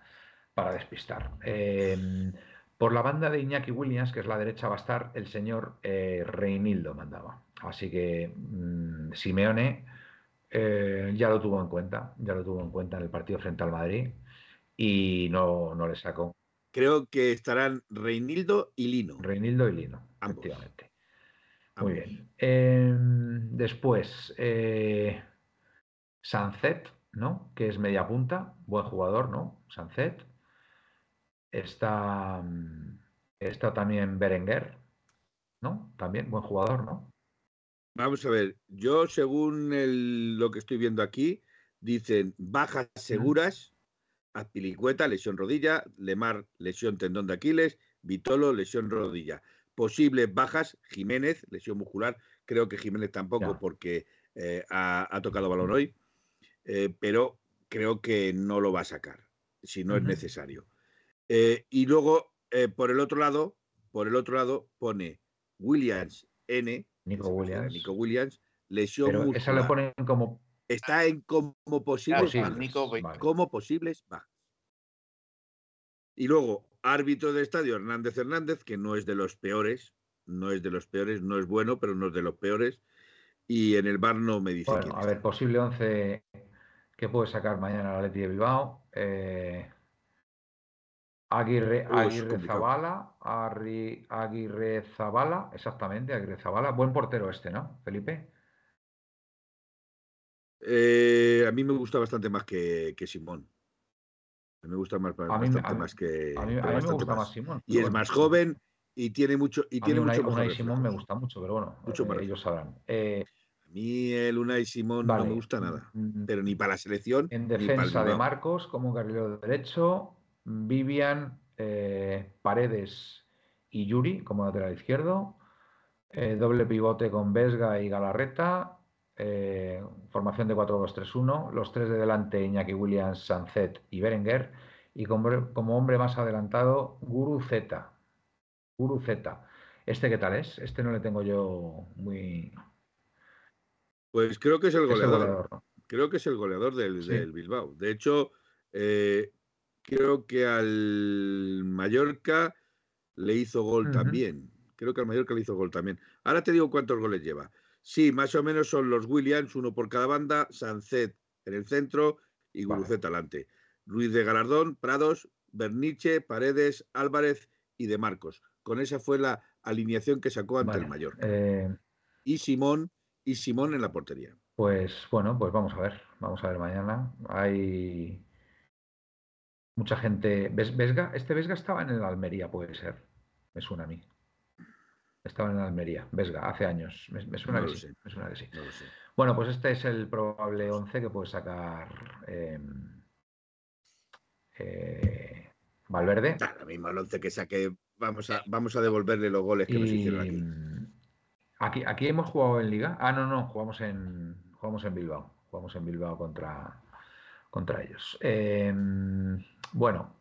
para despistar. Eh, por la banda de Iñaki Williams, que es la derecha, va a estar el señor eh, Reinildo, mandaba. Así que mm, Simeone eh, ya lo tuvo en cuenta, ya lo tuvo en cuenta en el partido frente al Madrid y no, no le sacó. Creo que estarán Reinildo y Lino. Reinildo y Lino, Ambos. efectivamente. Muy bien. Eh, después, eh, Sanzet, ¿no? Que es media punta, buen jugador, ¿no? Sanzet. Está, mm, está también Berenguer, ¿no? También buen jugador, ¿no? Vamos a ver, yo según el- lo que estoy viendo aquí, dicen bajas seguras, Azpilicueta, lesión rodilla, Lemar, lesión tendón de Aquiles, Vitolo, lesión rodilla. Posibles bajas, Jiménez, lesión muscular, creo que Jiménez tampoco Ya. porque eh, ha, ha tocado balón hoy, eh, pero creo que no lo va a sacar, si no es necesario. Eh, y luego, eh, por el otro lado, por el otro lado, pone Williams N, Nico Williams. Nico Williams, lesión Pero muscular. esa le ponen como Está en como posibles. Nico, Vale. Como posibles bajas. Y luego, árbitro de estadio Hernández Hernández, que no es de los peores, no es de los peores, no es bueno, pero no es de los peores. Y en el bar no me dice Bueno, quién a está. ver, posible 11 que puede sacar mañana el Atleti de Bilbao. Eh, Aguirre, Oh, es Aguirre Arri- Aguirre Zabala, exactamente, Aguirre Zabala. Buen portero este, ¿no, Felipe? Eh, a mí me gusta bastante más que, que Simón. A mí me gusta más, A mí- bastante a mí- más que. A mí, a pero mí me gusta más. más Simón. Y es más joven y tiene mucho, y A mí tiene Unai, mucho Unai Simón me gusta mucho, pero bueno, Mucho eh, ellos sabrán. Eh, A mí el Unai Simón no me gusta nada. mm, Pero ni para la selección En ni para el defensa de. Marcos como carrilero derecho, Vivian, eh, Paredes y Yuri como lateral izquierdo, eh, doble pivote con Vesga y Galarreta, eh, formación de 4-2-3-1, los tres de delante Iñaki Williams, Sanzet y Berenguer, y como, como hombre más adelantado Guru Z. Guru Z. ¿Este qué tal es? Este no le tengo yo muy... Pues creo que es el Es el goleador. Creo que es el goleador del, Sí. del Bilbao. De hecho, eh, creo que al Mallorca le hizo gol también. Creo que al Mallorca le hizo gol también. Ahora te digo cuántos goles lleva. Sí, más o menos son los Williams, uno por cada banda, Sancet en el centro y Vale. Guruceta adelante. Ruiz de Galardón, Prados, Berniche, Paredes, Álvarez y de Marcos. Con esa fue la alineación que sacó ante Vale, el Mallorca. eh, Y Simón, y Simón en la portería. Pues bueno, pues vamos a ver, vamos a ver mañana. Hay mucha gente. ¿Ves, Vesga? Este Vesga estaba en el Almería, puede ser. Me suena a mí. Estaba en el Almería, Vesga, hace años. Me, me suena No que sí, sé. me suena que sí. No. Bueno, pues este es el probable 11 que puede sacar eh, eh, Valverde. Lo mismo el once que saque. Vamos a, vamos a devolverle los goles que nos hicieron Y aquí. aquí, aquí hemos jugado en Liga. Ah, no, no, jugamos en, jugamos en Bilbao. Jugamos en Bilbao contra, contra ellos. Eh, bueno,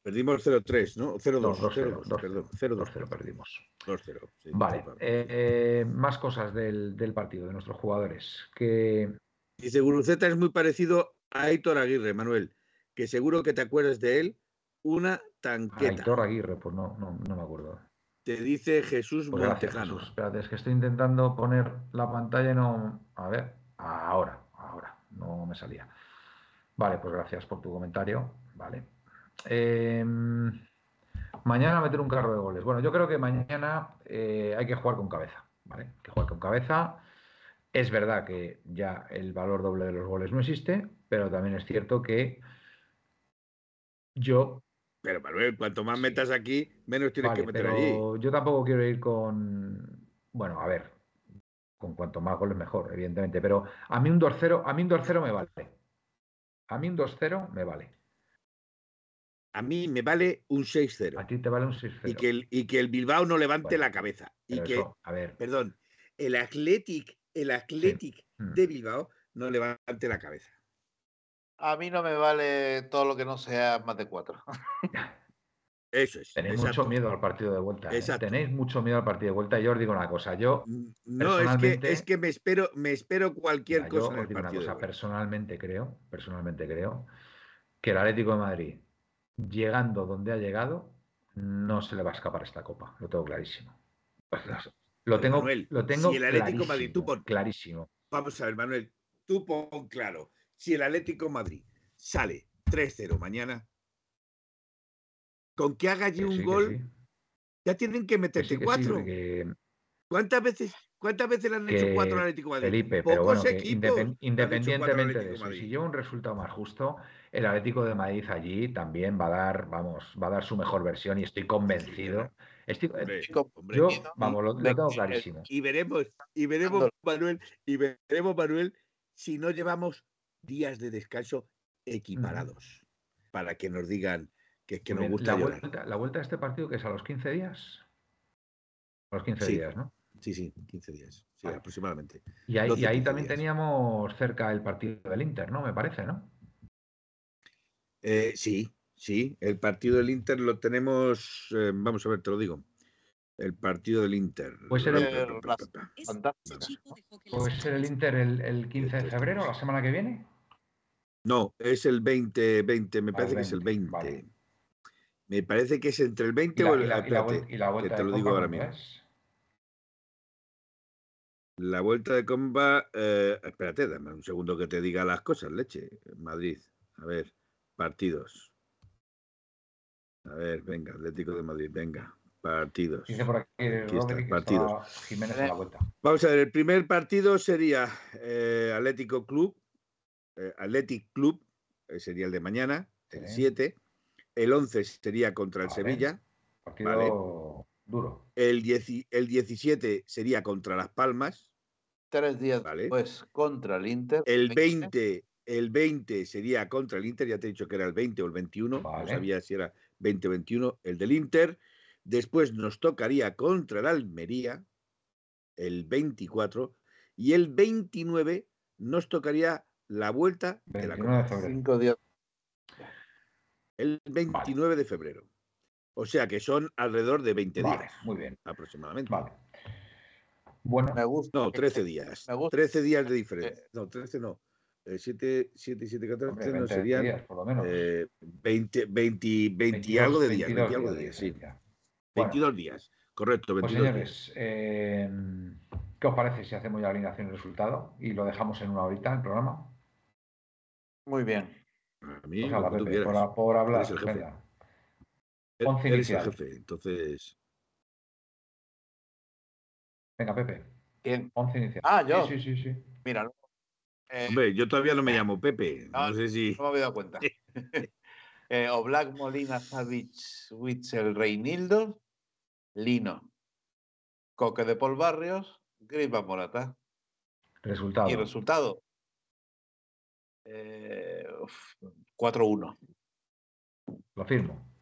Perdimos 0-3, ¿no? 0-2. 2-0, 0-2, perdón. 0-2. 2-0 perdimos. 2-0. sí, Vale, eh, más cosas del, del partido, de nuestros jugadores. Que Dice Guruceta es muy parecido a Aitor Aguirre, Manuel, que seguro que te acuerdas de él. Una tanqueta. Aitor Aguirre, pues no, no, no me acuerdo. Te dice Jesús Pues gracias, Montejano. Jesús. Espérate, es que estoy intentando poner la pantalla y no. A ver, ahora, ahora, no me salía. Vale, pues gracias por tu comentario. Vale. Eh, mañana meter un carro de goles. Bueno, yo creo que mañana eh, hay que jugar con cabeza. ¿Vale? Hay que jugar con cabeza. Es verdad que ya el valor doble de los goles no existe, pero también es cierto que yo Pero Manuel, cuanto más metas aquí, menos tienes Vale, que meter pero allí. yo tampoco quiero ir con. Bueno, a ver, con cuanto más goles mejor, evidentemente. Pero a mí un 2-0, a mí un 2-0 me vale. A mí un 2-0 me vale. A mí me vale un A 6-0. ti te vale un 6-0. Y que, el, y que el Bilbao no levante Bueno, la cabeza. Y que, eso, a ver. perdón, el Athletic, el Athletic Mm. de Bilbao no levante la cabeza. A mí no me vale todo lo que no sea más de cuatro. Eso es. Tenéis exacto. mucho miedo al partido de vuelta. ¿eh? Tenéis mucho miedo al partido de vuelta. Y yo os digo una cosa. Yo, Mm, No, es que, Personalmente- es que me espero, me espero cualquier mira, yo cosa en os digo una partido. cosa. Personalmente creo, personalmente creo que el Atlético de Madrid, llegando donde ha llegado, no se le va a escapar esta copa. Lo tengo clarísimo. Pues Lo tengo, Manuel, lo tengo si el Atlético de Madrid, tú clarísimo, pon- clarísimo. Vamos a ver, Manuel, tú pon claro. Si el Atlético Madrid sale 3-0 mañana, con que haga allí Que un sí, gol, sí, ya tienen que que meterte sí, que sí, cuatro. ¿Cuántas veces, ¿Cuántas veces le han hecho cuatro al Atlético de Madrid? Felipe, pero bueno, independ- independientemente de eso, Madrid. si lleva un resultado más justo, el Atlético de Madrid allí también va a dar, vamos, va a dar su mejor versión y estoy convencido. Estoy- Hombre, Chico, hombre, yo, vamos, lo, tengo clarísimo. y veremos, y veremos, Manuel, y veremos, Manuel, si no llevamos días de descanso equiparados. Para que nos digan que es que nos gusta la, llorar. vuelta, la vuelta a este partido que es a los 15 días. A los 15 Sí. días, ¿no? Sí, sí, 15 días, sí, Vale. aproximadamente. Y ahí, 12, y ahí 15 también días. teníamos cerca el partido del Inter, ¿no? Me parece, ¿no? Eh, sí, sí, el partido del Inter lo tenemos, eh, vamos a ver, te lo digo. El partido del Inter. Puede ser el- Fantástico. Puede ser el Inter el, el 15 de febrero, la semana que viene. No, es el 20, 20, me Ah, parece el que es el 20. 20, vale. Me parece que es entre el 20 Y la, o y el la- y la espérate, y la que vuelta te de lo digo ahora ¿cuándo mismo. es? La vuelta de comba, eh, espérate, dame un segundo que te diga las cosas, leche. Madrid, a ver, partidos. A ver, venga, Atlético de Madrid, venga, partidos. Dice por aquí, está, partidos. Jiménez a la vuelta. Vamos a ver, el primer partido sería eh, Atlético Club, eh, Athletic Club, eh, sería el de mañana, el Sí. 7. El 11 sería contra el Vale. Sevilla. Partido Vale. duro. El, 10 el 17 sería contra Las Palmas. Tres días Vale. después contra el Inter. El 20, el 20 sería contra el Inter, ya te he dicho que era el 20 o el 21, Vale. no sabía si era 20 o 21, el del Inter. Después nos tocaría contra el Almería, el 24, y el 29 nos tocaría la vuelta de la 29 de Copa. Cinco días. El 29 de febrero. O sea que son alrededor de 20 Vale, días muy bien. aproximadamente. Vale. Bueno, Me gusta. No, 13 días. Me gusta. 13 días de diferencia. No, 13 no. 7, 7, 7, 14 hombre, no 20 serían días, por lo menos. eh, 20, 20, 20 y 22, algo de días. 22 20 y algo de días días, sí. Bueno, 22 días. Correcto, pues 22 días. señores, eh, ¿qué os parece si hacemos ya la alineación y resultado y lo dejamos en una horita el programa? Muy bien. A mí, Pues lo habla, que tú Pepe, quieras. por, por hablar. Eres el jefe. venga. El inicial. jefe, entonces. Venga, Pepe, ¿Quién? 11 inicial. Ah, yo. Sí, sí, sí. sí. Mira, no, eh, Hombre, yo todavía no me llamo Pepe. No sé si. no me había dado cuenta. eh, Oblak, Molina, Savic, Witzel, Reinildo, Lino, Coque de Paul Barrios, Gripa Morata. Resultado. Y resultado. Eh, 4-1. Lo firmo.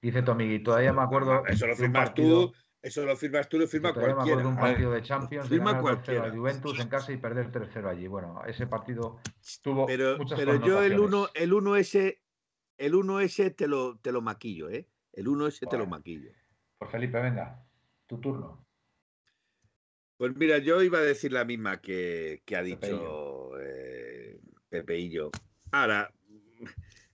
Dice Tomigui, todavía me acuerdo. Eso lo de firmas partido- tú. Eso lo firmas tú, lo firma Todavía me acuerdo de un cualquiera. partido de Champions, de Firma ganar 2-0 a cualquiera. la Juventus en casa y perder 3-0 allí. Bueno, ese partido tuvo Pero, muchas pero yo el 1 connotaciones. el 1S el 1S te lo, te lo maquillo, ¿eh? El 1S te lo Bueno. maquillo. Pues Felipe, venga, tu turno. Pues mira, yo iba a decir la misma que, que ha Pepeillo. dicho eh, Pepeillo. Ahora,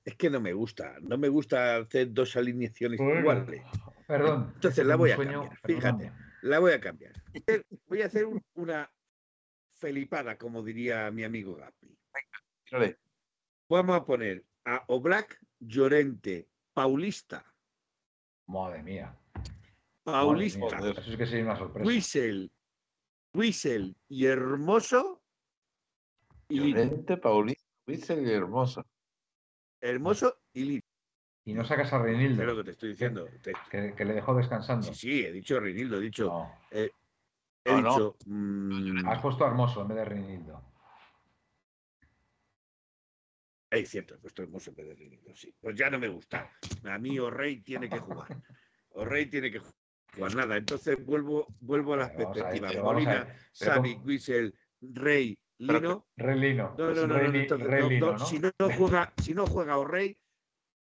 es que no me gusta. No me gusta hacer dos alineaciones Bueno. iguales. Perdón. Entonces la voy a sueño, cambiar, fíjate. La voy a cambiar. Voy a hacer un- una felipada, como diría mi amigo Gapi. Vamos a poner a Oblak, Llorente, Paulista, Madre mía. Paulista, Madre mía, Eso es que sería una sorpresa. Whistle, Whistle y Hermoso. Y. Llorente, Paulino, Witzel y Hermoso. Hermoso y Lino. Y no sacas a Es lo que te estoy diciendo. Que, que le dejó descansando. Sí, sí, he dicho Reinildo, he dicho. No, He No, no. dicho. mm, has puesto a Hermoso en vez de Reinildo. Es cierto, he puesto hermoso en vez de Reinildo, sí. Pues ya no me gusta. A mí O'Rey tiene que jugar. O'Rey tiene que jugar. Pues nada, entonces vuelvo, vuelvo a las Pero vamos a ver, perspectivas. Molina, Xavi, Whistle, Rey, Lino. Relino. No, no, no, Relino, no, ¿no? Si no juega, si no juega O'Rey,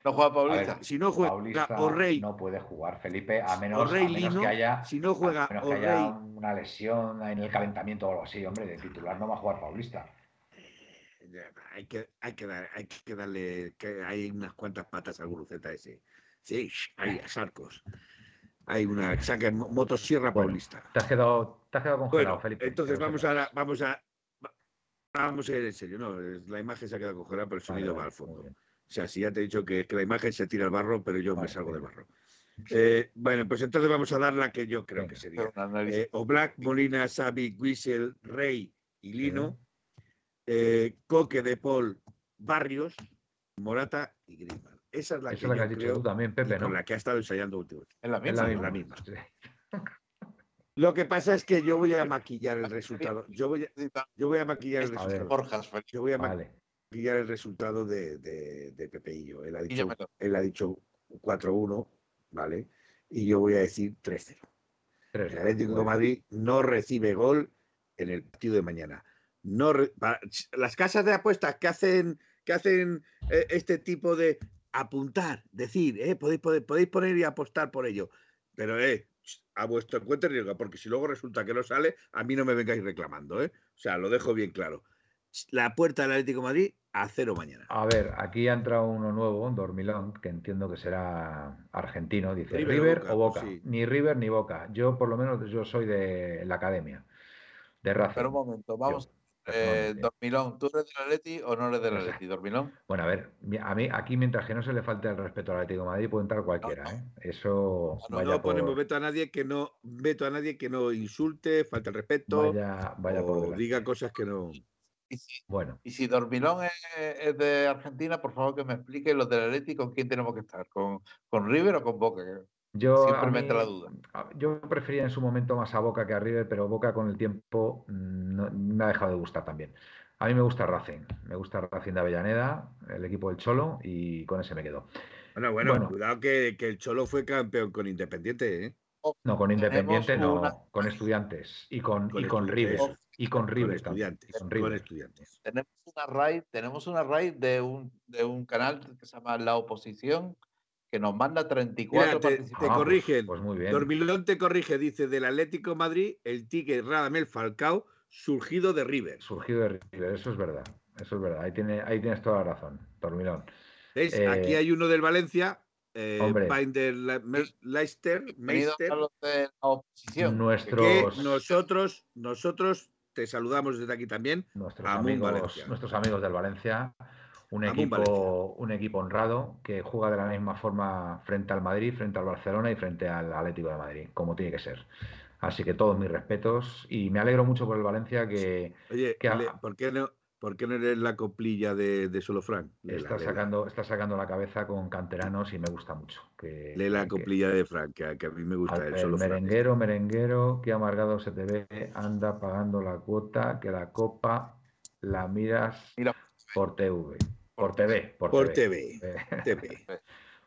¿No juega Paulista? ver, si no juega Paulista O'Rey, no puede jugar, Felipe, a menos, a menos Lino, que haya, si no juega a menos que haya una lesión en el calentamiento o algo así, hombre, de titular no va a jugar Paulista. Ya, Hay que, hay que, dar, hay que darle, que hay unas cuantas patas al guruceta ese. Sí, hay a Sarcos. Hay una saca mo- motosierra Bueno, paulista. Te has quedado, te has quedado congelado, Bueno, Felipe. entonces vamos a, vamos a, va- vamos a ir en serio. No, la imagen se ha quedado congelada, pero el sonido vale, va al fondo. O sea, si ya te he dicho que, que la imagen se tira al barro, pero yo me salgo del barro. Eh, bueno, pues entonces vamos a dar la que yo creo que sería. Eh, Oblak, Molina, Xavi, Wiesel, Rey y Lino. Eh, Coque, De Paul, Barrios, Morata y Griezmann. Esa es la Esa que la que yo has dicho tú también, Pepe, con ¿no? la que ha estado ensayando últimamente. Es la misma. es la misma. Lo que pasa es que yo voy a maquillar el resultado. Yo voy a, yo voy a maquillar el resultado. Yo voy a maquillar el resultado de, de, de Pepe y yo. Él ha dicho, él ha dicho 4-1, ¿vale? Y yo voy a decir 3-0. Tres. El Atlético de Madrid no recibe gol en el partido de mañana. No re- para- las casas de apuestas que hacen, que hacen eh, este tipo de apuntar, decir, eh, podéis, podéis, podéis poner y apostar por ello. Pero eh, a vuestro cuenta y riesgo, porque si luego resulta que no sale, a mí no me vengáis reclamando. ¿eh? O sea, lo dejo bien claro. La puerta del Atlético de Madrid a cero mañana. A ver, aquí ha entrado uno nuevo, Dormilón, que entiendo que será argentino. Dice River o River, Boca, o Boca. sí. Ni River ni Boca. Yo, por lo menos, yo soy de la academia, de Racing. Pero un momento, vamos. Yo, Eh. Dormilón, ¿tú eres del Atleti o no eres del No. Atleti, Dormilón? Bueno, a ver, a mí aquí mientras que no se le falte el respeto al Atlético de Madrid puede entrar cualquiera, ¿eh? Eso No, vaya No ponemos por, veto a nadie que no veto a nadie que no insulte, falta el respeto vaya, vaya por o delante. diga cosas que no. Y si, Bueno, y si Dormilón es, es de Argentina, por favor que me explique los del Atleti con quién tenemos que estar, con, con River o con Boca. Yo, Siempre a me entra la mí- duda. a- yo prefería en su momento más a Boca que a River, pero Boca con el tiempo mm, no- me ha dejado de gustar también. A mí me gusta Racing, me gusta Racing de Avellaneda, el equipo del Cholo, y con ese me quedo. Bueno, bueno, Bueno. cuidado que, que el Cholo fue campeón con Independiente, ¿eh? No, con Independiente no, una- con Estudiantes y con, Con y con River. Y con River estudiantes. y con Con, River. estudiantes. Tenemos una raid, tenemos una raid de un, de un canal que se llama La Oposición, que nos manda 34 Mira, te- participantes. te Ah, pues- corrigen. Pues, muy bien. Dormilón te corrige, dice del Atlético de Madrid, el ticket Radamel Falcao, surgido de River. Surgido de River, eso es verdad. Eso es verdad. Ahí, tiene, ahí tienes toda la razón, Dormilón. ¿Ves? Eh, Aquí hay uno del Valencia, eh, hombre. Binder Leicester, Meister, a los de La Oposición. Nuestros, que nosotros, nosotros te saludamos desde aquí también. nuestros, amigos, Valencia. nuestros amigos del Valencia, un equipo, un equipo honrado que juega de la misma forma frente al Madrid, frente al Barcelona y frente al Atlético de Madrid, como tiene que ser. Así que todos mis respetos y me alegro mucho por el Valencia que Oye, Que ha- ¿por, qué no, ¿por qué no eres la coplilla de, de Solo Frank? Lela, está sacando, está sacando la cabeza con canteranos y me gusta mucho. Que, Lee la que- coplilla de Frank, que, a- que a mí me gusta Al- el Frank. merenguero, merenguero, que amargado se te ve, anda pagando la cuota, que la copa la miras Mira, por TV. Por TV, por, Por TV. TV, TV.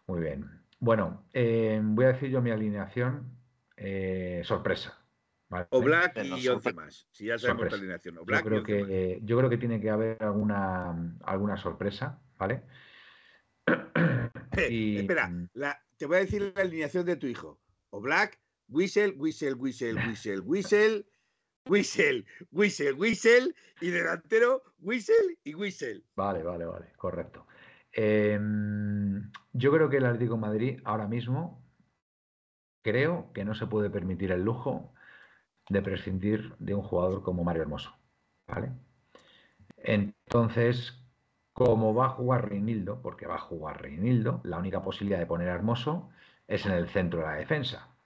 Muy bien. Bueno, eh, voy a decir yo mi alineación. eh, sorpresa. ¿vale? O Black y 11 sorpresa. más. Si ya sabemos Sorpresa. la alineación. O Yo y creo 11 más. que, yo creo que tiene que haber alguna, alguna sorpresa, ¿vale? Eh, y- Espera, la- te voy a decir la alineación de tu hijo. O Black, Whistle, Whistle, Whistle, Whistle, Whistle, Whistle, Whistle, Whistle, y delantero, Whistle y Whistle. Vale, vale, vale, correcto. Em, yo creo que el Atlético de Madrid ahora mismo creo que no se puede permitir el lujo de prescindir de un jugador como Mario Hermoso. ¿Vale? Entonces, como va a jugar Reinildo, porque va a jugar Reinildo, la única posibilidad de poner a Hermoso es en el centro de la defensa.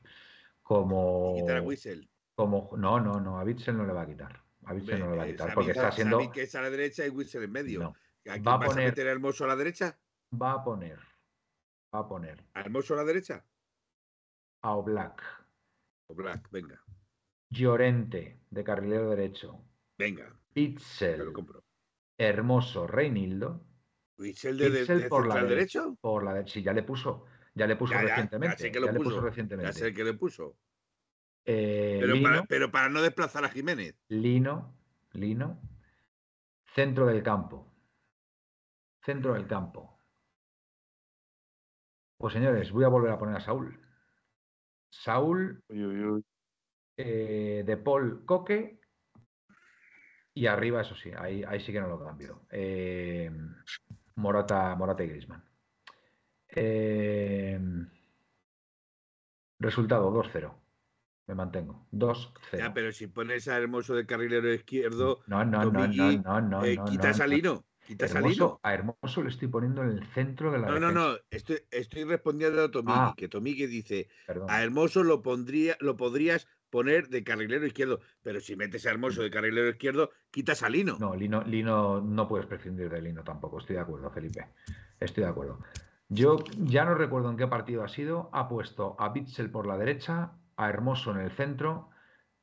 Como, quitar a Whistle. Como no, no, no, a Bitzel no le va a quitar. A Bitzel no le va a Eh, quitar porque está. Xavi que es a la derecha y Whistle en medio. No, ¿A quién Va a poner- a meter a Hermoso a la derecha? va a poner, va a poner ¿A Hermoso a la derecha? a Oblak, O Black, venga, Llorente de carrilero derecho, venga, compro. Hermoso, Reinildo, ¿Whistle de, de, Pitzel de por la derecho? por la derecha. Sí, ya le puso, ya le puso Ya, ya, ya recientemente. sé que lo ya le puso puso, Ya recientemente. sé que le puso. Eh, Pero Lino, para, pero para no desplazar a Jiménez. Lino, Lino, centro del campo. Centro del campo. Pues señores, voy a volver a poner a Saúl. Saúl, Uy, uy, uy. eh, de Paul Coque y arriba, eso sí, ahí, ahí sí que no lo cambio. Eh, Morata, Morata y Griezmann. Eh, resultado 2-0. Me mantengo. 2-0. Ya, pero si pones a Hermoso de carrilero izquierdo, No, no, no, no, no, no, eh, no, quitas a no. Lino. Quitas a Lino. a Hermoso le estoy poniendo en el centro de la No, no, defensa. no. Estoy, estoy respondiendo a Tomigui, Ah. que Tomigui dice, Perdón. a Hermoso lo pondría, lo podrías poner de carrilero izquierdo, pero si metes a Hermoso de carrilero izquierdo, quitas a Lino. No, Lino, Lino, no puedes prescindir de Lino tampoco. Estoy de acuerdo, Felipe. Estoy de acuerdo. Yo ya no recuerdo en qué partido ha sido. Ha puesto a Bitzel por la derecha, a Hermoso en el centro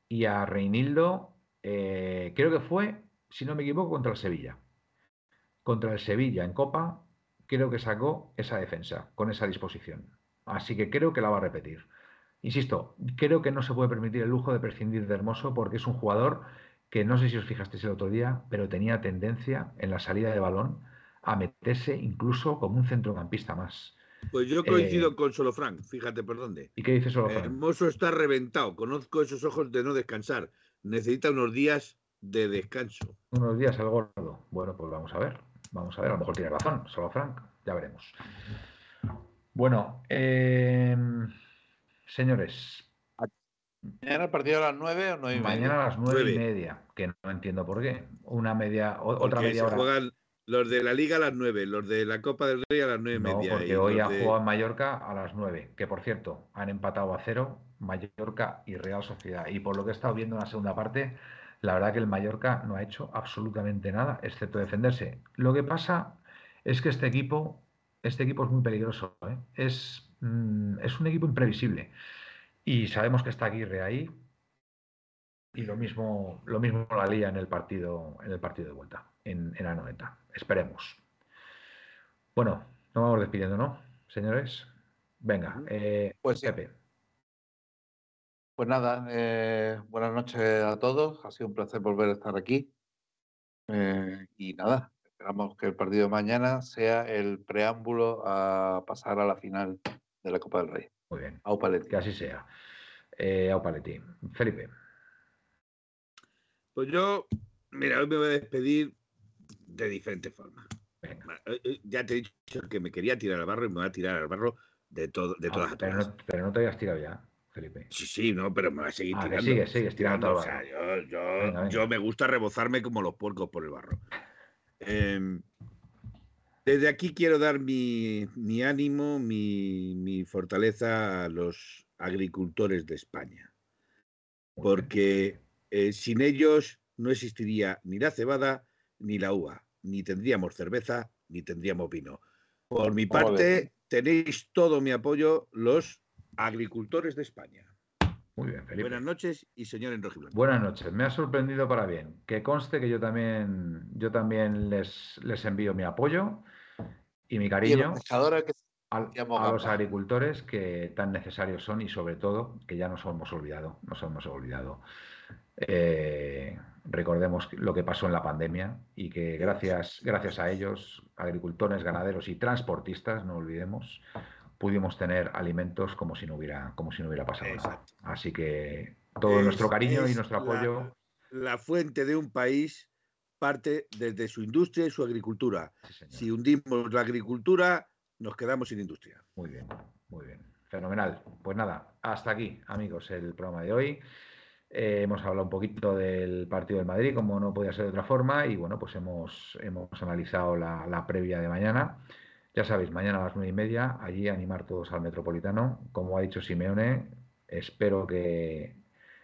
y a Reinildo, eh, creo que fue, si no me equivoco, contra el Sevilla. Contra el Sevilla en Copa, creo que sacó esa defensa con esa disposición. Así que creo que la va a repetir. Insisto, creo que no se puede permitir el lujo de prescindir de Hermoso porque es un jugador que no sé si os fijasteis el otro día, pero tenía tendencia en la salida de balón a meterse incluso como un centrocampista más. Pues yo coincido Eh, con Solofranc, fíjate por dónde. ¿Y qué dice solo Fran? Hermoso está reventado, conozco esos ojos de no descansar. Necesita unos días de descanso. Unos días al gordo. Bueno, pues vamos a ver. Vamos a ver, a lo mejor tiene razón, solo Frank. Ya veremos. Bueno, eh, señores, ¿Mañana el partido a las 9 o 9 y media? mañana a las nueve y Nueve. media, que no entiendo por qué. Una media, otra Porque media se hora. juegan los de la Liga a las 9, los de la Copa del Rey a las 9 y No, media. porque hoy ha de- jugado Mallorca a las 9, que por cierto, han empatado a cero Mallorca y Real Sociedad. Y por lo que he estado viendo en la segunda parte, la verdad que el Mallorca no ha hecho absolutamente nada, excepto defenderse. Lo que pasa es que este equipo, este equipo es muy peligroso, ¿eh? Es, mm, es un equipo imprevisible. Y sabemos que está Aguirre ahí. Y lo mismo, lo mismo la lía en el partido, en el partido de vuelta, en, en la 90. Esperemos. Bueno, nos vamos despidiendo, ¿no? Señores. Venga, eh, Pues sí. Pepe. Pues nada, eh, buenas noches a todos. Ha sido un placer volver a estar aquí. Eh, y nada, esperamos que el partido de mañana sea el preámbulo a pasar a la final de la Copa del Rey. Muy bien, Au Paletti. que así sea. Eh, Au Paletti. Felipe. Pues yo, mira, hoy me voy a despedir de diferente forma. Venga. Eh, eh, Ya te he dicho que me quería tirar al barro y me voy a tirar al barro de, todo, de Ah, todas pero, todas. no, pero no te habías tirado ya, Felipe. Sí, sí, no, pero me voy a seguir Ah, tirando. sigues, sigues tirando O sea, yo, yo, Venga, venga. yo me gusta rebozarme como los puercos por el barro. Em, desde aquí quiero dar mi, mi ánimo, mi, mi fortaleza a los agricultores de España, porque eh, sin ellos no existiría ni la cebada ni la uva, ni tendríamos cerveza ni tendríamos vino. Por mi parte, tenéis todo mi apoyo los agricultores de España. Muy bien, Felipe. Buenas noches y señor Enrojiblanco. Buenas noches, me ha sorprendido para bien. Que conste que yo también, yo también les, les envío mi apoyo y mi cariño que a los agricultores que tan necesarios son y sobre todo que ya nos hemos olvidado, nos hemos olvidado. Eh, recordemos lo que pasó en la pandemia y que gracias, gracias a ellos, agricultores, ganaderos y transportistas, no olvidemos, pudimos tener alimentos como si no hubiera, como si no hubiera pasado nada. Así que todo Es- nuestro cariño y es nuestro apoyo. La fuente de un país parte desde su industria y su agricultura. Sí. Si hundimos la agricultura, nos quedamos sin industria. Muy bien, muy bien. Fenomenal. Pues nada, hasta aquí, amigos, el programa de hoy. Eh, hemos hablado un poquito del partido del Madrid, como no podía ser de otra forma, y bueno, pues hemos, hemos analizado la, la previa de mañana. Ya sabéis, mañana a las nueve y media, allí animar todos al Metropolitano. Como ha dicho Simeone, espero que,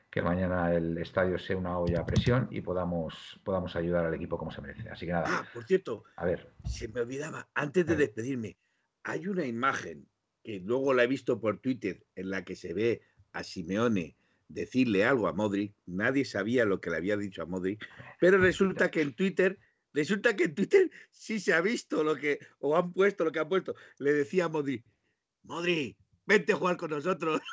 que mañana el estadio sea una olla a presión y podamos, podamos ayudar al equipo como se merece. Así que nada, Ah, por cierto, a ver, se me olvidaba, antes de despedirme, hay una imagen que luego la he visto por Twitter en la que se ve a Simeone decirle algo a Modric. Nadie sabía lo que le había dicho a Modric, pero resulta que en Twitter, resulta que en Twitter sí se ha visto lo que, o han puesto lo que han puesto. Le decía a Modric, Modric, vente a jugar con nosotros.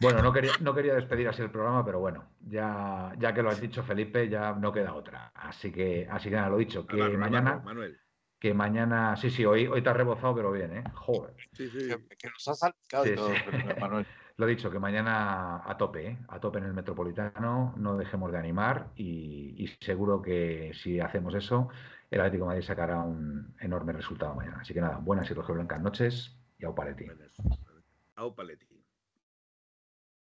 Bueno, no quería, no quería despedir así el programa, pero bueno, ya, ya que lo has dicho, Felipe, ya no queda otra. Así que, así que nada, lo dicho, que mañana, Manuel. que mañana, sí, sí, hoy, hoy te has rebozado, pero bien, ¿eh? Joder. Sí, sí. que, que nos ha salpicado Sí, y todo, sí. pero, Manuel. Lo dicho, que mañana a tope, ¿eh? A tope en el Metropolitano, no dejemos de animar y, y seguro que si hacemos eso, el Atlético de Madrid sacará un enorme resultado mañana. Así que nada, buenas y blancas noches y au paletti. Au Paletti.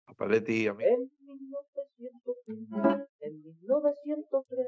A Paletti, a mí. En 1900 1903, en 1903